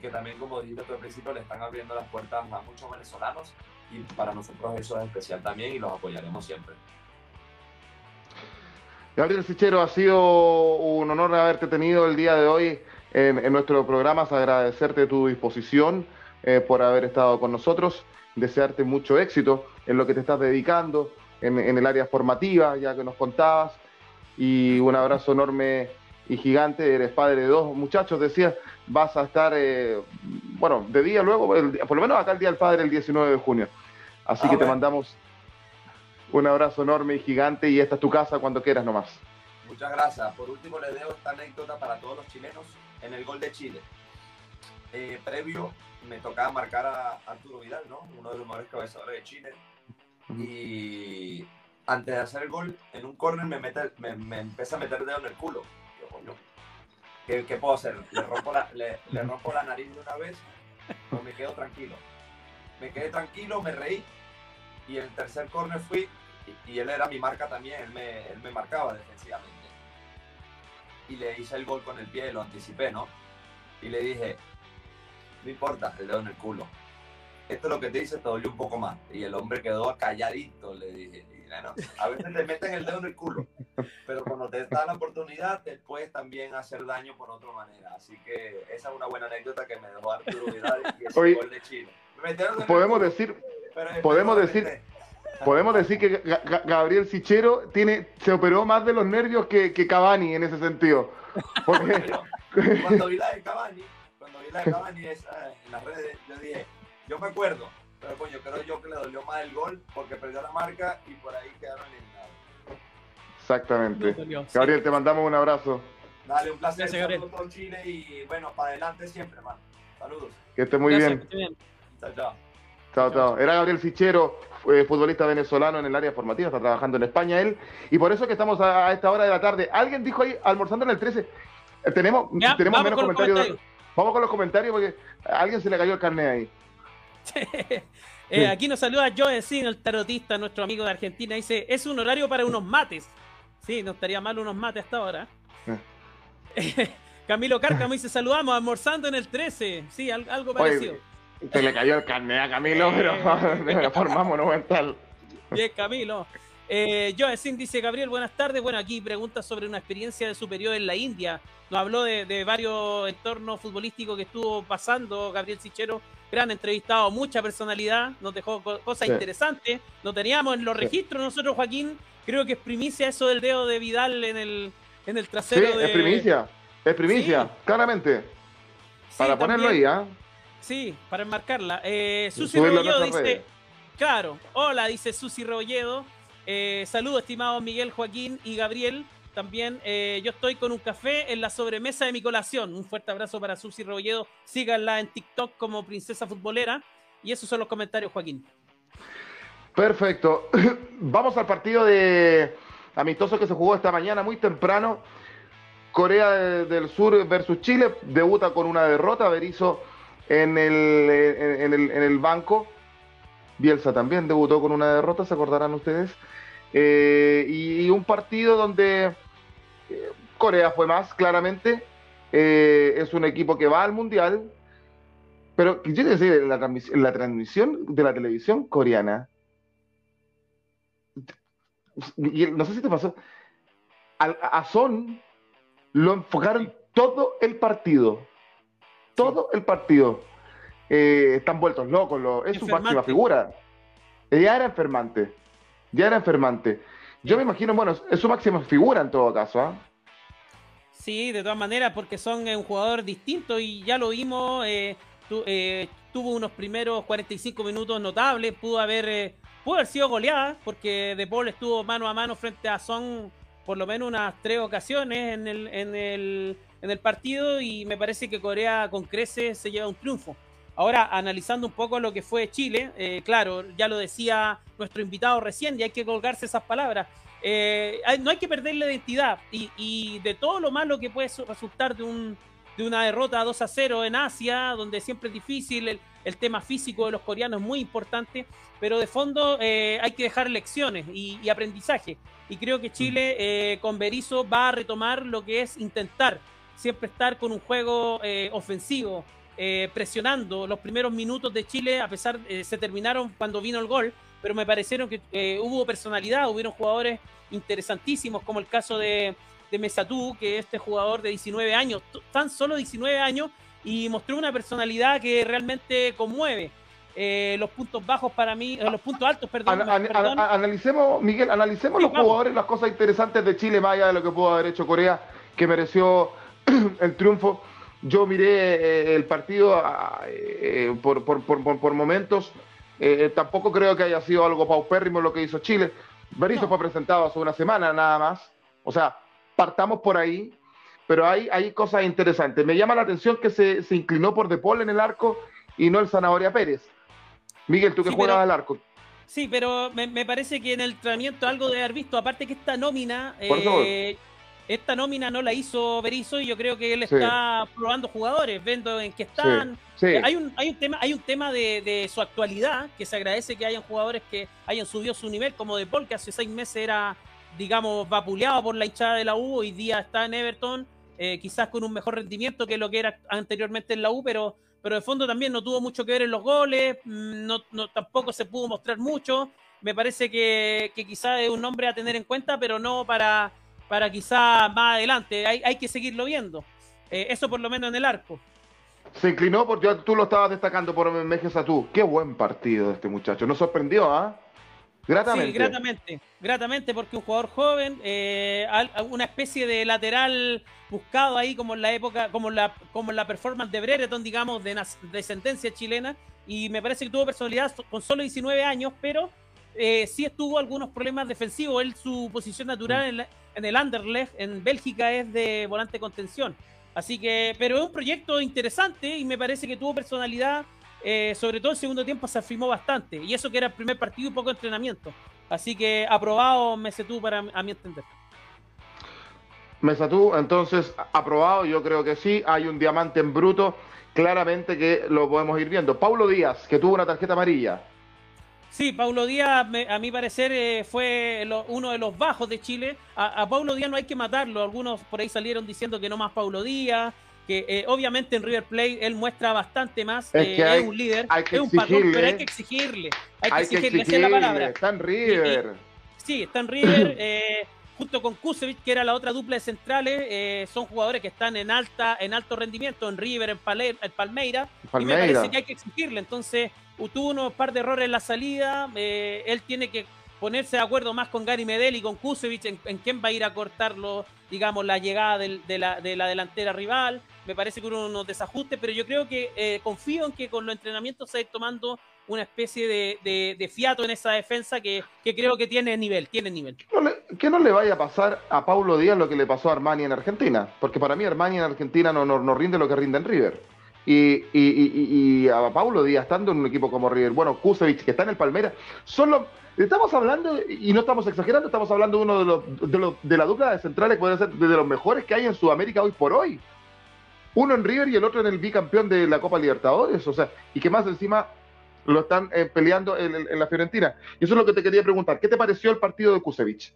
que también como dijiste al principio le están abriendo las puertas a muchos venezolanos y para nosotros eso es especial también y los apoyaremos siempre. Gabriel Sichero, ha sido un honor haberte tenido el día de hoy en, nuestro programa, agradecerte tu disposición eh, por haber estado con nosotros, desearte mucho éxito en lo que te estás dedicando, en, el área formativa, ya que nos contabas. Y un abrazo enorme y gigante. Eres padre de dos muchachos, decías, vas a estar, eh, bueno, de día luego, por lo menos acá el Día del Padre, el 19 de junio. Así que te mandamos un abrazo enorme y gigante y esta es tu casa cuando quieras nomás. Muchas gracias. Por último, le dejo esta anécdota para todos los chilenos en el gol de Chile. Eh, previo, me tocaba marcar a Arturo Vidal, ¿no? Uno de los mejores cabezadores de Chile y antes de hacer el gol, en un corner me, mete, me, me empieza a meter el dedo en el culo. Yo, coño, ¿qué, ¿qué, puedo hacer? ¿Le rompo, la, le, rompo la nariz de una vez o me quedo tranquilo? Me quedé tranquilo, me reí y el tercer corner fui y, y él era mi marca también, él me, él me marcaba defensivamente. Y le hice el gol con el pie, lo anticipé, ¿no? Y le dije, no importa, el dedo en el culo esto es lo que te dice, te dolió un poco más. Y el hombre quedó calladito, le dije. a veces te meten el dedo en el culo, pero cuando te da la oportunidad, te puedes también hacer daño por otra manera. Así que esa es una buena anécdota que me dejó Arturo Vidal y ese gol de Chile. podemos decir, podemos decir, podemos decir que Gabriel Sichero tiene, se operó más de los nervios que, que Cavani en ese sentido. Porque... cuando vi la de Cavani, cuando vi la de Cavani en las redes, yo dije, yo me acuerdo, pero coño, creo yo que le dolió más el gol porque perdió la marca y por ahí quedaron eliminados. Exactamente. Gabriel, te mandamos un abrazo. Dale, un placer estar con Chile y bueno, para adelante siempre, hermano. Saludos. Que esté muy bien. Chao, chao. Chao, chao. Era Gabriel Fichero, futbolista venezolano en el área formativa, está trabajando en España él. Y por eso que estamos a, esta hora de la tarde. Alguien dijo ahí, almorzando en el 13, eh, tenemos, tenemos menos comentarios. Vamos con los comentarios porque a alguien se le cayó el carnet ahí. Eh, aquí nos saluda Joe Sin, el tarotista, nuestro amigo de Argentina. Dice: Es un horario para unos mates. Sí, no estaría mal unos mates hasta ahora. Camilo Cárcamo dice: Saludamos, almorzando en el 13. Sí, algo parecido. se le cayó el carnet a Camilo, pero de forma monumental. Bien, Camilo. Eh, Joe Sin dice: Gabriel, buenas tardes. Bueno, aquí pregunta sobre una experiencia de superior en la India. Nos habló de, de varios entornos futbolísticos que estuvo pasando Gabriel Sichero gran entrevistado, mucha personalidad, nos dejó cosas interesantes. No teníamos en los registros nosotros, Joaquín, creo que es primicia eso del dedo de Vidal en el, en el trasero. Sí, es primicia, es primicia, claramente. Para ponerlo ahí, ¿ah? Sí, para enmarcarla. Eh, Susi Rebolledo dice, claro, hola, dice Susi Rebolledo. Eh, saludos, estimados Miguel, Joaquín y Gabriel. También eh, yo estoy con un café en la sobremesa de mi colación. Un fuerte abrazo para Susi Rebolledo. Síganla en TikTok como Princesa Futbolera. Y esos son los comentarios, Joaquín. Perfecto. Vamos al partido de amistoso que se jugó esta mañana muy temprano. Corea del Sur versus Chile. Debuta con una derrota. Berizzo en el, en el, en el banco. Bielsa también debutó con una derrota, se acordarán ustedes. Eh, y, un partido donde Corea fue más, claramente. Eh, es un equipo que va al Mundial. Pero yo decir, la, transmisión, la transmisión de la televisión coreana, y no sé si te pasó, a, Son lo enfocaron todo el partido. Todo el partido. están vueltos locos, es su máxima figura. Ella era enfermante ya era enfermante. Yo me imagino, bueno, es su máxima figura en todo caso. ¿ah? Sí, de todas maneras, porque son eh, un jugador distinto y ya lo vimos. Eh, eh, tuvo unos primeros 45 minutos notables, pudo haber, pudo haber sido goleada, porque De Paul estuvo mano a mano frente a Son por lo menos unas tres ocasiones en el, en el, en el partido y me parece que Corea con creces se lleva un triunfo. Ahora, analizando un poco lo que fue Chile, eh, claro, ya lo decía nuestro invitado recién, y hay que colgarse esas palabras. Eh, no hay que perder la identidad y, de todo lo malo que puede resultar de, un, de una derrota 2 a 0 en Asia, donde siempre es difícil, el, tema físico de los coreanos es muy importante, pero de fondo eh, hay que dejar lecciones y, aprendizaje. Y creo que Chile con Berizzo va a retomar lo que es intentar siempre estar con un juego ofensivo, eh, presionando los primeros minutos de Chile, a pesar eh, se terminaron cuando vino el gol, pero me parecieron que eh, hubo personalidad, hubieron jugadores interesantísimos, como el caso de, de Mesatú, que este jugador de 19 años, tan solo 19 años, y mostró una personalidad que realmente conmueve. los puntos bajos para mí, los puntos altos, perdón. analicemos, Miguel, analicemos los jugadores, las cosas interesantes de Chile, más allá de lo que pudo haber hecho Corea, que mereció el triunfo. Yo miré eh, el partido ah, eh, por, por, momentos. Eh, tampoco creo que haya sido algo paupérrimo lo que hizo Chile. Berizzo fue presentado hace una semana nada más. O sea, partamos por ahí. Pero hay, hay cosas interesantes. Me llama la atención que se, inclinó por De Paul en el arco y no el Zanahoria Pérez. Miguel, tú que juegas al arco. Sí, pero me, parece que en el entrenamiento algo de haber visto, aparte que esta nómina, esta nómina no la hizo Berizzo y yo creo que él está probando jugadores, viendo en qué están. Hay, un, hay un tema, hay un tema de, su actualidad, que se agradece que hayan jugadores que hayan subido su nivel, como De Paul, que hace seis meses era, digamos, vapuleado por la hinchada de la U, hoy día está en Everton, eh, quizás con un mejor rendimiento que lo que era anteriormente en la U, pero, pero de fondo también no tuvo mucho que ver en los goles, mm, no, no tampoco se pudo mostrar mucho. Me parece que, que quizás es un nombre a tener en cuenta, pero no para para quizá más adelante. Hay, hay que seguirlo viendo. Eh, eso por lo menos en el arco. Se inclinó porque tú lo estabas destacando por a tú. Qué buen partido de este muchacho. Nos sorprendió, ¿ah? Gratamente. Sí, gratamente. Gratamente porque un jugador joven, eh, una especie de lateral buscado ahí como en la época, como la, como la performance de Brereton, digamos, de descendencia chilena. Y me parece que tuvo personalidad con solo 19 años, pero eh, sí estuvo algunos problemas defensivos. Él, su posición natural en, en, el Anderlecht, en Bélgica, es de volante contención. Así que, pero es un proyecto interesante y me parece que tuvo personalidad. Eh, sobre todo el segundo tiempo se afirmó bastante. Y eso que era el primer partido y poco entrenamiento. Así que aprobado Mesetú para a mi entender. Mesatú, entonces aprobado, yo creo que sí. Hay un diamante en bruto, claramente que lo podemos ir viendo. Paulo Díaz, que tuvo una tarjeta amarilla. Sí, Paulo Díaz, a mi parecer, eh, fue uno de los bajos de Chile. A, Paulo Díaz no hay que matarlo. Algunos por ahí salieron diciendo que no más Paulo Díaz. Que eh, obviamente en River Plate él muestra bastante más. Es, eh, un líder, es un patrón, pero hay que exigirle. Hay que exigirle, esa es la palabra. Está en River. sí, está en River. junto con Kusevich, que era la otra dupla de centrales, eh, son jugadores que están en alta, en alto rendimiento, en River, en, Palmeira, y me parece que hay que exigirle. Entonces, tuvo unos par de errores en la salida, eh, él tiene que ponerse de acuerdo más con Gary Medel y con Kusevich en, quién va a ir a cortarlo, digamos, la llegada de, la, delantera rival. Me parece que hubo unos desajustes, pero yo creo que eh, confío en que con los entrenamientos se va tomando una especie de, fiato en esa defensa que, creo que tiene nivel, tiene nivel. que no le vaya a pasar a Paulo Díaz lo que le pasó a Armani en Argentina, porque para mí Armani en Argentina no, no, rinde lo que rinde en River. Y, y, a Paulo Díaz, estando en un equipo como River, bueno, Kusevich, que está en el Palmeiras, solo estamos hablando, y no estamos exagerando, estamos hablando de uno de los, de, los, de la dupla de centrales puede ser de los mejores que hay en Sudamérica hoy por hoy. Uno en River y el otro en el bicampeón de la Copa Libertadores, o sea, y que más encima lo están eh, peleando en, la Fiorentina. Y eso es lo que te quería preguntar. ¿Qué te pareció el partido de Kusevich?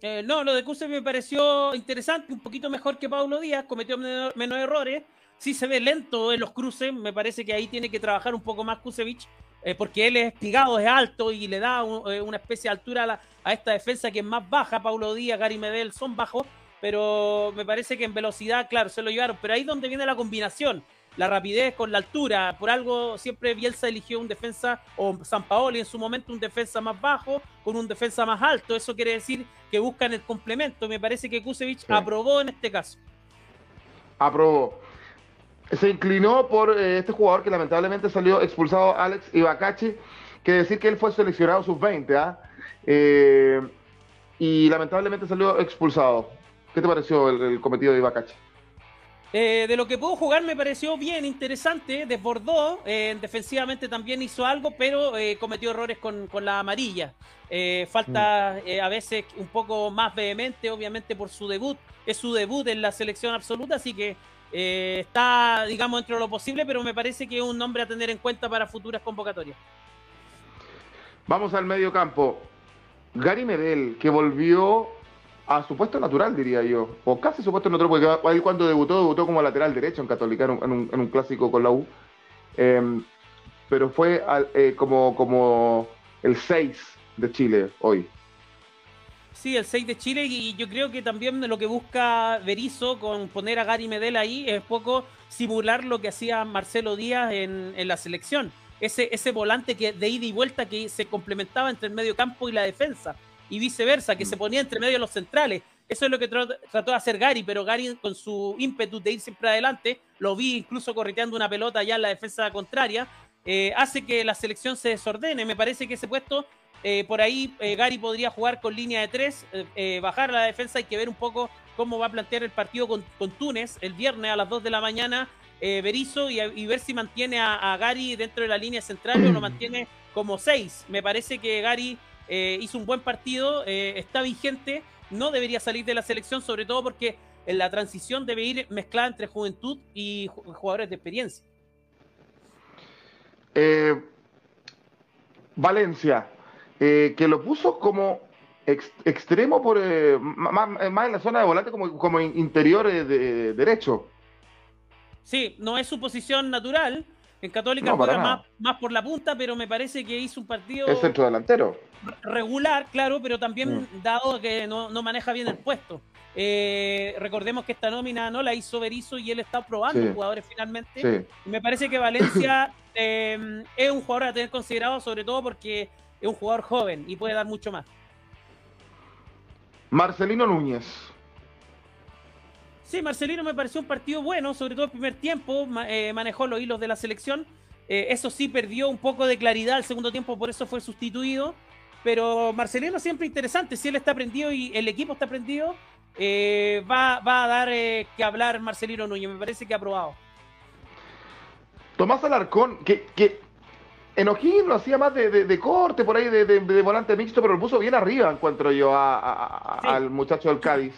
Eh, no, lo de Kusevich me pareció interesante, un poquito mejor que Pablo Díaz, cometió menos, errores. Sí se ve lento en los cruces, me parece que ahí tiene que trabajar un poco más Kusevich, eh, porque él es espigado, es alto y le da una especie de altura a, esta defensa que es más baja. Paulo Díaz, Gary Medel son bajos, pero me parece que en velocidad, claro, se lo llevaron. Pero ahí es donde viene la combinación la rapidez con la altura. Por algo siempre Bielsa eligió un defensa, o San Paoli en su momento un defensa más bajo, con un defensa más alto. Eso quiere decir que buscan el complemento. Me parece que Kusevich aprobó en este caso. Aprobó. Se inclinó por eh, este jugador que lamentablemente salió expulsado, Alex Ibacachi, que decir que él fue seleccionado sub-20, ¿ah? Eh, y lamentablemente salió expulsado. ¿Qué te pareció el, cometido de Ibacachi? Eh, de lo que pudo jugar me pareció bien interesante, desbordó, eh, defensivamente también hizo algo, pero eh, cometió errores con, la amarilla. falta mm. a veces un poco más vehemente, obviamente por su debut, es su debut en la selección absoluta, así que está, digamos, dentro de lo posible, pero me parece que es un nombre a tener en cuenta para futuras convocatorias. Vamos al medio campo. Gary Medel, que volvió a su puesto natural, diría yo, o casi su puesto natural, porque él cuando debutó, debutó como lateral derecho en Católica, en un, en un, clásico con la U, em, pero fue eh, como, como el 6 de Chile hoy. Sí, el 6 de Chile y yo creo que también lo que busca Berizzo con poner a Gary Medel ahí es poco simular lo que hacía Marcelo Díaz en, en la selección. Ese, ese volante que de ida y vuelta que se complementaba entre el medio campo y la defensa y viceversa, que se mm. ponía entre medio de los centrales. Eso es lo que trató de hacer Gary, pero Gary con su ímpetu de ir siempre adelante, lo vi incluso correteando una pelota ya en la defensa contraria, eh, hace que la selección se desordene. Me parece que ese puesto, eh, por ahí eh, Gary podría jugar con línea de tres, bajar la defensa, hay que ver un poco cómo va a plantear el partido con, Túnez el viernes a las 2 de la mañana, Berizzo, y, ver si mantiene a, a, Gary dentro de la línea central o lo mantiene como 6. Me parece que Gary eh, hizo un buen partido, eh, está vigente, no debería salir de la selección, sobre todo porque en la transición debe ir mezclada entre juventud y jugadores de experiencia. Eh, que lo puso como extremo por más, en la zona de volante como, como interior de, derecho. Sí, no es su posición natural. En Católica juega más, más, por la punta, pero me parece que hizo un partido. Es centro delantero regular, claro, pero también mm. dado que no, maneja bien el puesto. Eh, recordemos que esta nómina no la hizo Berizzo y él está probando jugadores finalmente. me parece que Valencia em, es un jugador a tener considerado, sobre todo porque es un jugador joven y puede dar mucho más. Marcelino Núñez. Sí, Marcelino me pareció un partido bueno, sobre todo el primer tiempo, eh, manejó los hilos de la selección. Eh, eso sí, perdió un poco de claridad el segundo tiempo, por eso fue sustituido. Pero Marcelino siempre interesante. Si él está prendido y el equipo está prendido, eh, va, a dar que hablar Marcelino Núñez. Me parece que ha probado. Tomás Alarcón, que, que en lo hacía más de, corte, por ahí, de, volante mixto, pero lo puso bien arriba, encuentro yo, al muchacho del Cádiz.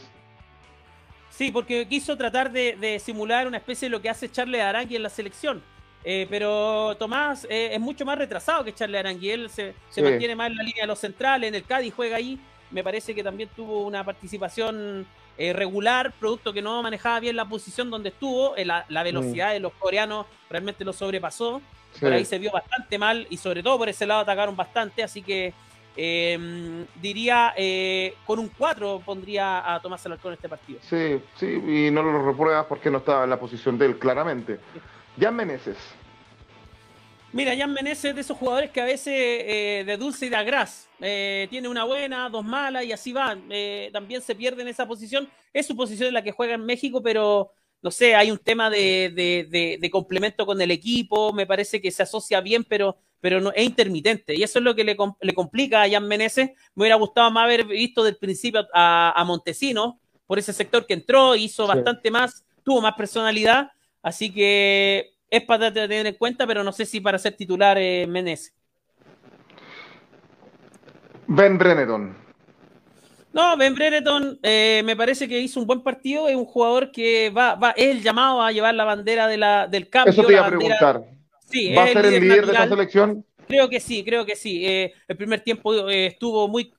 Sí, porque quiso tratar de, simular una especie de lo que hace Charles Arangui en la selección. Eh, pero Tomás eh, es mucho más retrasado que Charlie Aranguiel, se, se mantiene más en la línea de los centrales, en el Cádiz juega ahí, me parece que también tuvo una participación eh, regular, producto que no manejaba bien la posición donde estuvo, la, velocidad de los coreanos realmente lo sobrepasó, por ahí se vio bastante mal y sobre todo por ese lado atacaron bastante, así que Em, diría, eh, con un 4 pondría a Tomás Alarcón este partido. Sí, sí, y no lo repruebas porque no estaba en la posición de él, claramente. Jan Meneses. Mira, Jan Meneses de esos jugadores que a veces eh, de dulce y de agraz, eh, tiene una buena, dos malas y así va. también se pierde en esa posición. Es su posición en la que juega en México, pero no sé, hay un tema de, complemento con el equipo, me parece que se asocia bien, pero, pero no, es intermitente. Y eso es lo que le, complica a Jan Meneses. Me hubiera gustado más haber visto del principio a, a Montesino, por ese sector que entró, hizo bastante más, tuvo más personalidad, así que es para tener en cuenta, pero no sé si para ser titular eh. Ben Brenneton. No, Ben Brereton eh, me parece que hizo un buen partido. Es un jugador que va, va, es el llamado a llevar la bandera de la, del cambio. Eso te iba a preguntar. Sí, ¿Va a ser el líder, de esa selección? Creo que sí, creo que sí. Eh, el primer tiempo eh, estuvo muy,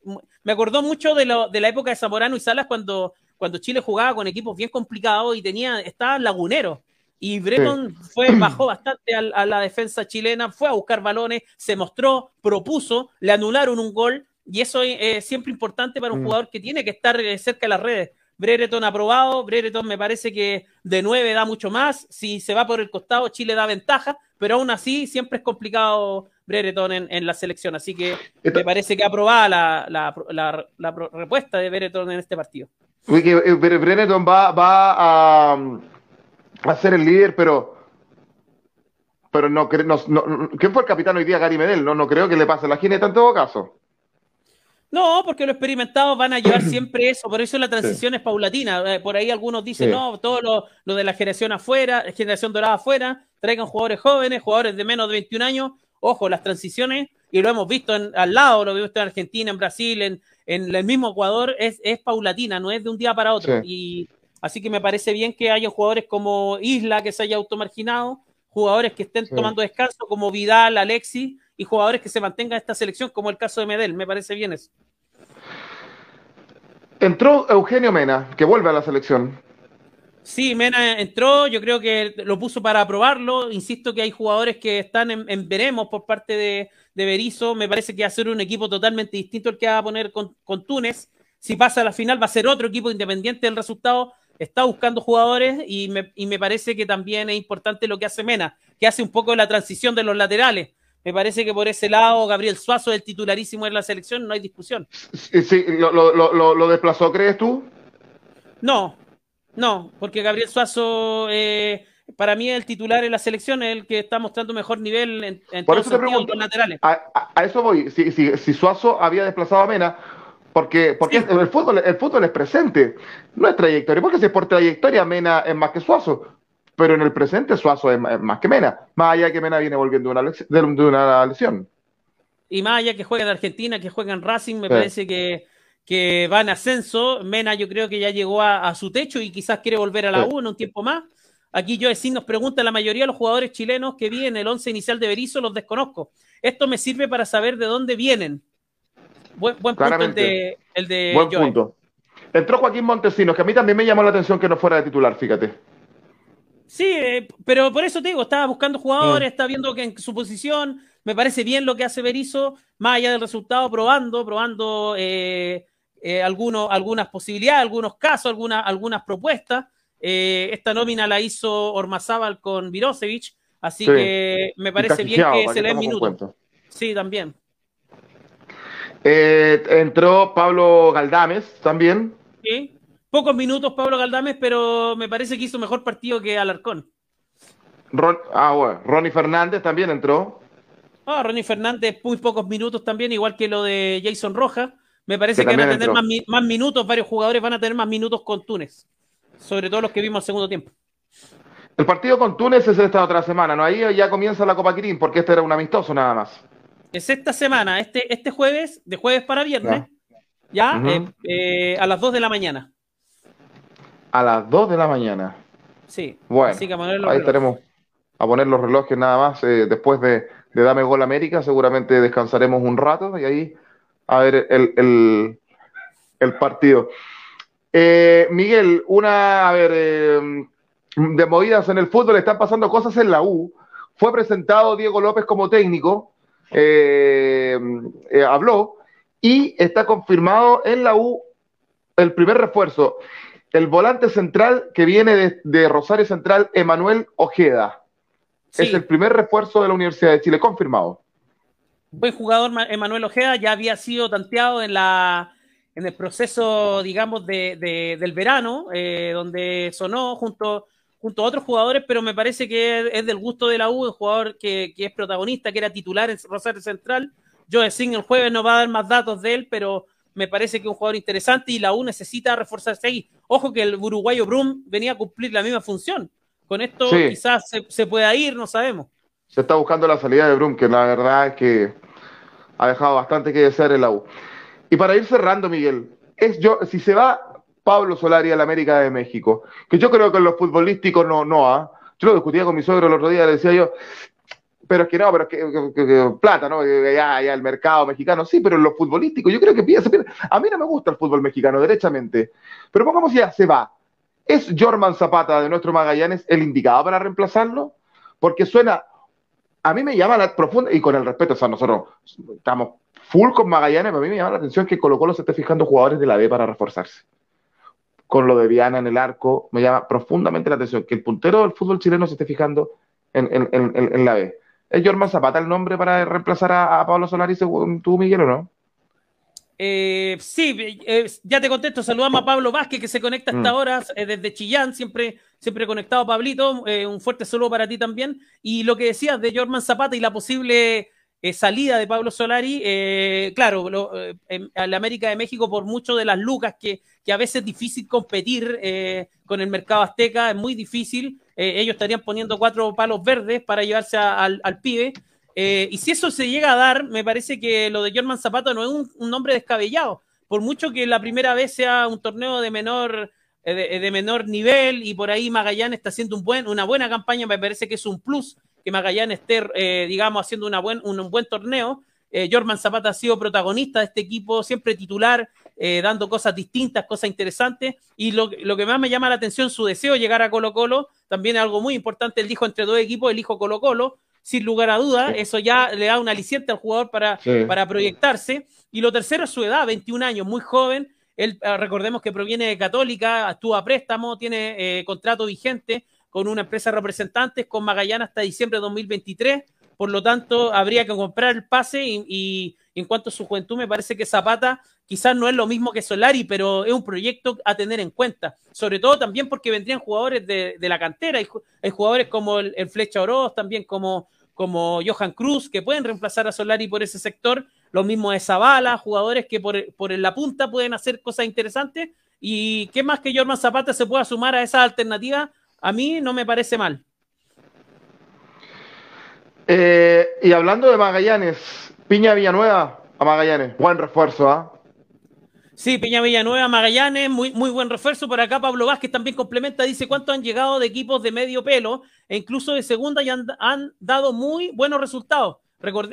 Me acordó mucho de, lo, de la época de Zamorano y Salas cuando, cuando Chile jugaba con equipos bien complicados y tenía estaba lagunero. Y Breton fue, bajó bastante a, a la defensa chilena, fue a buscar balones, se mostró, propuso, le anularon un gol y eso es siempre importante para un mm. jugador que tiene que estar eh, cerca de las redes. Brereton aprobado, Brereton me parece que de 9 da mucho más, si se va por el costado Chile da ventaja, pero aún así siempre es complicado Brereton en, la selección, así que me parece que aprobada la, la, la, respuesta de Brereton en este partido. Eh, Brereton va, va a, a ser el líder, pero pero no, no, no, ¿quién fue el capitán hoy día? Gary Medel, no, no creo que le pase la jineta en todo caso. No, porque los experimentados van a llevar siempre eso, por eso la transición es paulatina. Eh, por ahí algunos dicen, no, todo lo, de la generación afuera, generación dorada afuera, traigan jugadores jóvenes, jugadores de menos de 21 años. Ojo, las transiciones, y lo hemos visto al lado, lo hemos visto en Argentina, en Brasil, en, el mismo Ecuador, es, es, paulatina, no es de un día para otro. Y así que me parece bien que haya jugadores como Isla que se haya automarginado, jugadores que estén tomando descanso como Vidal, Alexis, y jugadores que se mantengan en esta selección, como el caso de Medel. Me parece bien eso. Entró Eugenio Mena, que vuelve a la selección. Sí, Mena entró, yo creo que lo puso para probarlo. Insisto que hay jugadores que están en, veremos por parte de, de Berizzo. Me parece que va a ser un equipo totalmente distinto el que va a poner con, Túnez. Si pasa a la final, va a ser otro equipo independiente del resultado. Está buscando jugadores y me, y me parece que también es importante lo que hace Mena, que hace un poco la transición de los laterales me parece que por ese lado Gabriel Suazo es el titularísimo en la selección, no hay discusión. Sí, lo, desplazó, crees tú? No, no, porque Gabriel Suazo eh, para mí es el titular en la selección, es el que está mostrando mejor nivel en, en por eso te pregunto, laterales. A, eso voy, si, si, Suazo había desplazado a Mena, porque, porque el, fútbol, el fútbol es presente, no es trayectoria, porque si es por trayectoria Mena es más que Suazo pero en el presente Suazo es más que Mena, más allá que Mena viene volviendo de una, lesión. Y más allá que juega en Argentina, que juega en Racing, me parece que, que va en ascenso. Mena yo creo que ya llegó a, su techo y quizás quiere volver a la U en un tiempo más. Aquí yo sí nos pregunta la mayoría de los jugadores chilenos que vienen el once inicial de Berizzo, los desconozco. Esto me sirve para saber de dónde vienen. Buen, punto el de, el de Buen punto. Entró Joaquín Montesinos, que a mí también me llamó la atención que no fuera de titular, fíjate. Sí, eh, pero por eso te digo, estaba buscando jugadores, mm. está viendo que en su posición, me parece bien lo que hace Berizzo, más allá del resultado, probando, probando eh, eh, algunas posibilidades, algunos casos, algunas, algunas propuestas. esta nómina la hizo Ormazábal con Virosevic, así que me parece bien que se le den minutos. Sí, también. Entró Pablo Galdames también. Sí. Pocos minutos Pablo Galdames, pero me parece que hizo mejor partido que Alarcón. ah, bueno. Ronnie Fernández también entró. Ah, Ronnie Fernández, muy pocos minutos también, igual que lo de Jason Rojas. Me parece que, van a tener más, minutos, varios jugadores van a tener más minutos con Túnez, sobre todo los que vimos al segundo tiempo. El partido con Túnez es esta otra semana, ¿no? Ahí ya comienza la Copa Quirín, porque este era un amistoso nada más. Es esta semana, este, este jueves, de jueves para viernes, ya, eh, eh, a las 2 de la mañana a las 2 de la mañana. Sí, bueno, ahí estaremos a poner los relojes nada más. Eh, después de, Dame Gol América, seguramente descansaremos un rato y ahí a ver el, partido. Eh, Miguel, una, a ver, de movidas en el fútbol, están pasando cosas en la U. Fue presentado Diego López como técnico, habló y está confirmado en la U el primer refuerzo, el volante central que viene de, Rosario Central, Emanuel Ojeda. Es el primer refuerzo de la Universidad de Chile, confirmado. Buen jugador Emanuel Ojeda, ya había sido tanteado en la en el proceso, digamos, de, del verano, eh, donde sonó junto, junto a otros jugadores, pero me parece que es, del gusto de la U, un jugador que, que, es protagonista, que era titular en Rosario Central. Yo Sin el jueves no va a dar más datos de él, pero me parece que es un jugador interesante y la U necesita reforzarse ahí. Ojo que el uruguayo Brum venía a cumplir la misma función. Con esto quizás se, pueda ir, no sabemos. Se está buscando la salida de Brum, que la verdad es que ha dejado bastante que desear el la U. Y para ir cerrando, Miguel, es yo, si se va Pablo Solari a la América de México, que yo creo que en los futbolísticos no, no. Yo lo discutía con mi suegro el otro le decía yo, pero es que no, pero es que, plata, ¿no? Ya, ya el mercado mexicano, sí, pero en lo futbolístico, yo creo que piensa, a mí no me gusta el fútbol mexicano, derechamente, pero pongamos ya, se va. ¿Es Jorman Zapata de nuestro Magallanes el indicado para reemplazarlo? Porque suena, a mí me llama la profunda, y con el respeto, o sea, nosotros estamos full con Magallanes, pero a mí me llama la atención que Colo Colo se esté fijando jugadores de la B para reforzarse. Con lo de Viana en el arco, me llama profundamente la atención que el puntero del fútbol chileno se esté fijando en la B. ¿Es Jorman Zapata el nombre para reemplazar a, Pablo Solari según tú, Miguel, o no? Eh, sí, eh, ya te contesto. Saludamos a Pablo Vázquez que se conecta hasta mm. ahora eh, desde Chillán, siempre, siempre conectado, Pablito. un fuerte saludo para ti también. Y lo que decías de Jorman Zapata y la posible salida de Pablo Solari, claro, en, la América de México, por mucho de las lucas que, que a veces es difícil competir con el mercado azteca, es muy difícil. Eh, ellos estarían poniendo cuatro palos verdes para llevarse al, pibe. Eh, y si eso se llega a dar, me parece que lo de German Zapato no es un, nombre descabellado. Por mucho que la primera vez sea un torneo de menor, eh, de, menor nivel y por ahí Magallanes está haciendo buen, una buena campaña, me parece que es un plus que Magallanes esté, digamos, haciendo una buen, un, buen torneo. Jorman Zapata ha sido protagonista de este equipo, siempre titular, dando cosas distintas, cosas interesantes. Y lo, lo, que más me llama la atención, su deseo de llegar a Colo Colo, también algo muy importante, el dijo entre dos equipos, el hijo Colo Colo, sin lugar a duda, eso ya le da un aliciente al jugador para, para proyectarse. Y lo tercero es su edad, 21 años, muy joven. Él, ah, recordemos que proviene de Católica, estuvo a préstamo, tiene eh, contrato vigente con una empresa de representantes, con Magallanes hasta diciembre de 2023. Por lo tanto, habría que comprar el pase y en cuanto a su juventud, me parece que Zapata quizás no es lo mismo que Solari, pero es un proyecto a tener en cuenta. Sobre todo también porque vendrían jugadores de, la cantera. Hay, jugadores como el, Flecha Oroz, también como, como Johan Cruz, que pueden reemplazar a Solari por ese sector. Lo mismo de Zavala, jugadores que por, por la punta pueden hacer cosas interesantes. Y qué más que Jorman Zapata se pueda sumar a esa alternativa, a mí no me parece mal. Eh, y hablando de Magallanes, Piña Villanueva a Magallanes. Buen refuerzo, ¿ah? Sí, Piña Villanueva, Magallanes, muy, muy buen refuerzo. Por acá Pablo Vázquez también complementa, dice cuánto han llegado de equipos de medio pelo e incluso de segunda y han, dado muy buenos resultados.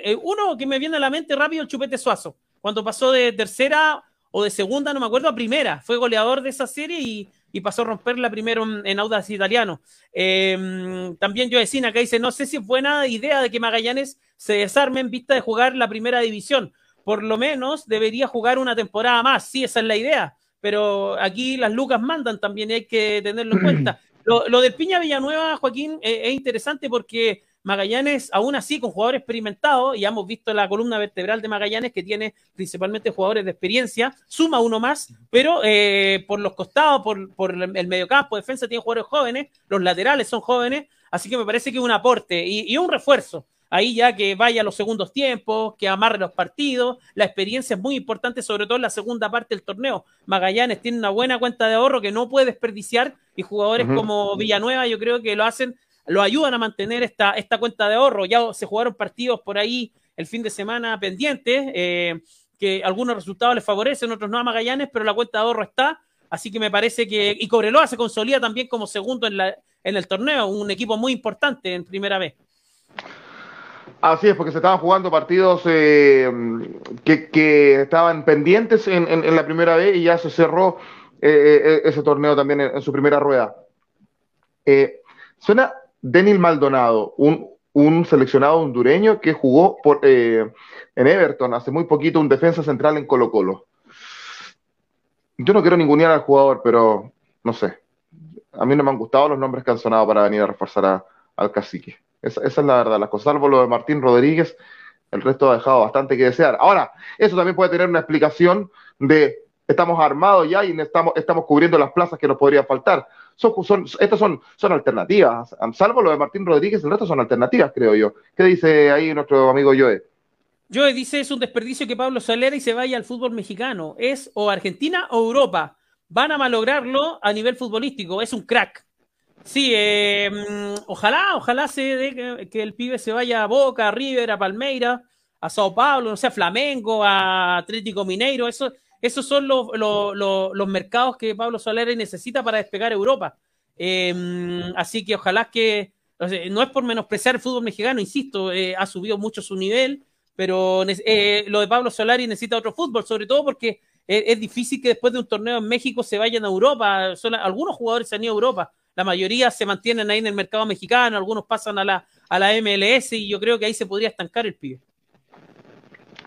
Eh, uno que me viene a la mente rápido, el Chupete Suazo, cuando pasó de tercera o de segunda, no me acuerdo, a primera. Fue goleador de esa serie y, pasó a romperla primero en, Audax Italiano. Eh, también Joecina que dice, no sé si es buena idea de que Magallanes se desarme en vista de jugar la primera división. Por lo menos debería jugar una temporada más. Sí, esa es la idea. Pero aquí las lucas mandan también, hay que tenerlo en cuenta. Lo, del Piña Villanueva, Joaquín, eh, es interesante porque Magallanes, aún así, con jugadores experimentados, y hemos visto la columna vertebral de Magallanes, que tiene principalmente jugadores de experiencia, suma uno más, pero eh, por los costados, por, por el mediocampo, defensa, tiene jugadores jóvenes, los laterales son jóvenes, así que me parece que es un aporte y un refuerzo ahí ya que vaya a los segundos tiempos, que amarre los partidos. La experiencia es muy importante, sobre todo en la segunda parte del torneo. Magallanes tiene una buena cuenta de ahorro que no puede desperdiciar y jugadores como Villanueva yo creo que lo hacen, lo ayudan a mantener esta, esta cuenta de ahorro. Ya se jugaron partidos por ahí el fin de semana pendientes, eh, que algunos resultados les favorecen, otros no a Magallanes, pero la cuenta de ahorro está. Así que me parece que. Y Cobreloa se consolida también como segundo en, la, en el torneo, un equipo muy importante en primera vez. Así es, porque se estaban jugando partidos eh, que, estaban pendientes en, la primera vez y ya se cerró eh, ese torneo también en, su primera rueda. suena Denil Maldonado, un, seleccionado hondureño que jugó por, eh, en Everton hace muy poquito, un defensa central en Colo Colo. Yo no quiero ningunear al jugador, pero no sé. A mí no me han gustado los nombres que han sonado para venir a reforzar al cacique. Esa, es la verdad. Las cosas, salvo lo de Martín Rodríguez, el resto ha dejado bastante que desear. Ahora, eso también puede tener una explicación de estamos armados ya y estamos, estamos cubriendo las plazas que nos podría faltar. Son, son, estas son, alternativas, salvo lo de Martín Rodríguez, el resto son alternativas, creo yo. ¿Qué dice ahí nuestro amigo Joe? Joe dice es un desperdicio que Pablo Solera y se vaya al fútbol mexicano. Es o Argentina o Europa. Van a malograrlo a nivel futbolístico. Es un crack. Sí, mm, ojalá, ojalá se dé que, el pibe se vaya a Boca, a River, a Palmeira, a Sao Paulo, no sé, Flamengo, a Atlético Mineiro. Eso, esos son los, los, mercados que Pablo Solera necesita para despegar Europa. Em, así que ojalá que, no es por menospreciar el fútbol mexicano, insisto, eh, ha subido mucho su nivel, pero eh, lo de Pablo Solari necesita otro fútbol, sobre todo porque es, difícil que después de un torneo en México se vayan a Europa. algunos jugadores se han ido a Europa, la mayoría se mantienen ahí en el mercado mexicano, algunos pasan a la, a la MLS y yo creo que ahí se podría estancar el pibe.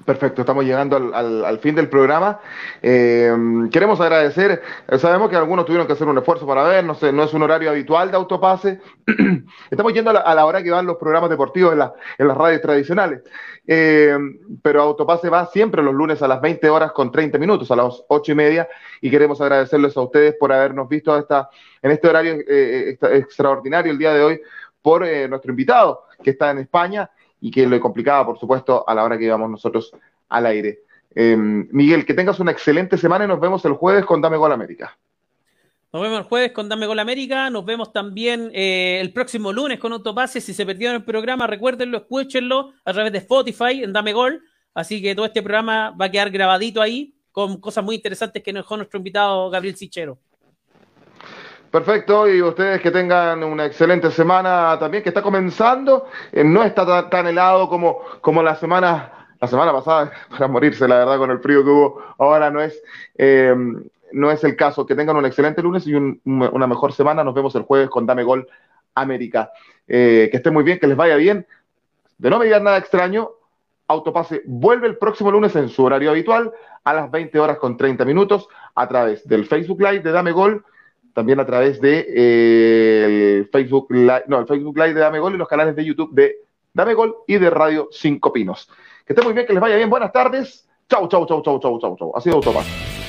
Perfecto, estamos llegando al, fin del programa. Eh, queremos agradecer, eh, sabemos que algunos tuvieron que hacer un esfuerzo para ver, no, sé, no es un horario habitual de autopase. estamos yendo a la, hora que van los programas deportivos en, las radios tradicionales. Eh, pero autopase va siempre los lunes a las 20 horas con 30 minutos, a las 8 y media, y queremos agradecerles a ustedes por habernos visto esta, en este horario extraordinario el día de hoy por nuestro invitado que está en España y que lo complicaba, por supuesto, a la hora que íbamos nosotros al aire. Em, Miguel, que tengas una excelente semana y nos vemos el jueves con Dame Gol América. Nos vemos el jueves con Dame Gol América. Nos vemos también eh, el próximo lunes con Autopase. Si se perdieron el programa, recuérdenlo, escúchenlo a través de Spotify en Dame Gol. Así que todo este programa va a quedar grabadito ahí con cosas muy interesantes que nos dejó nuestro invitado Gabriel Sichero. Perfecto, y ustedes que tengan una excelente semana también, que está comenzando, eh, no está tan, helado como, como la semana, la semana pasada, para morirse, la verdad, con el frío que hubo, ahora no es, eh, no es el caso. Que tengan un excelente lunes y una mejor semana, nos vemos el jueves con Dame Gol América. Eh, que estén muy bien, que les vaya bien, de no me digan nada extraño, Autopase vuelve el próximo lunes en su horario habitual a las 20 horas con 30 minutos a través del Facebook Live de Dame Gol también a través de eh, el Facebook Live, no, el Facebook Live de Dame Gol y los canales de YouTube de Dame Gol y de Radio Cinco Pinos. Que estén muy bien, que les vaya bien. Buenas tardes. Chau, chau, chau, chau, chau, chau, chau. Ha sido Autopase.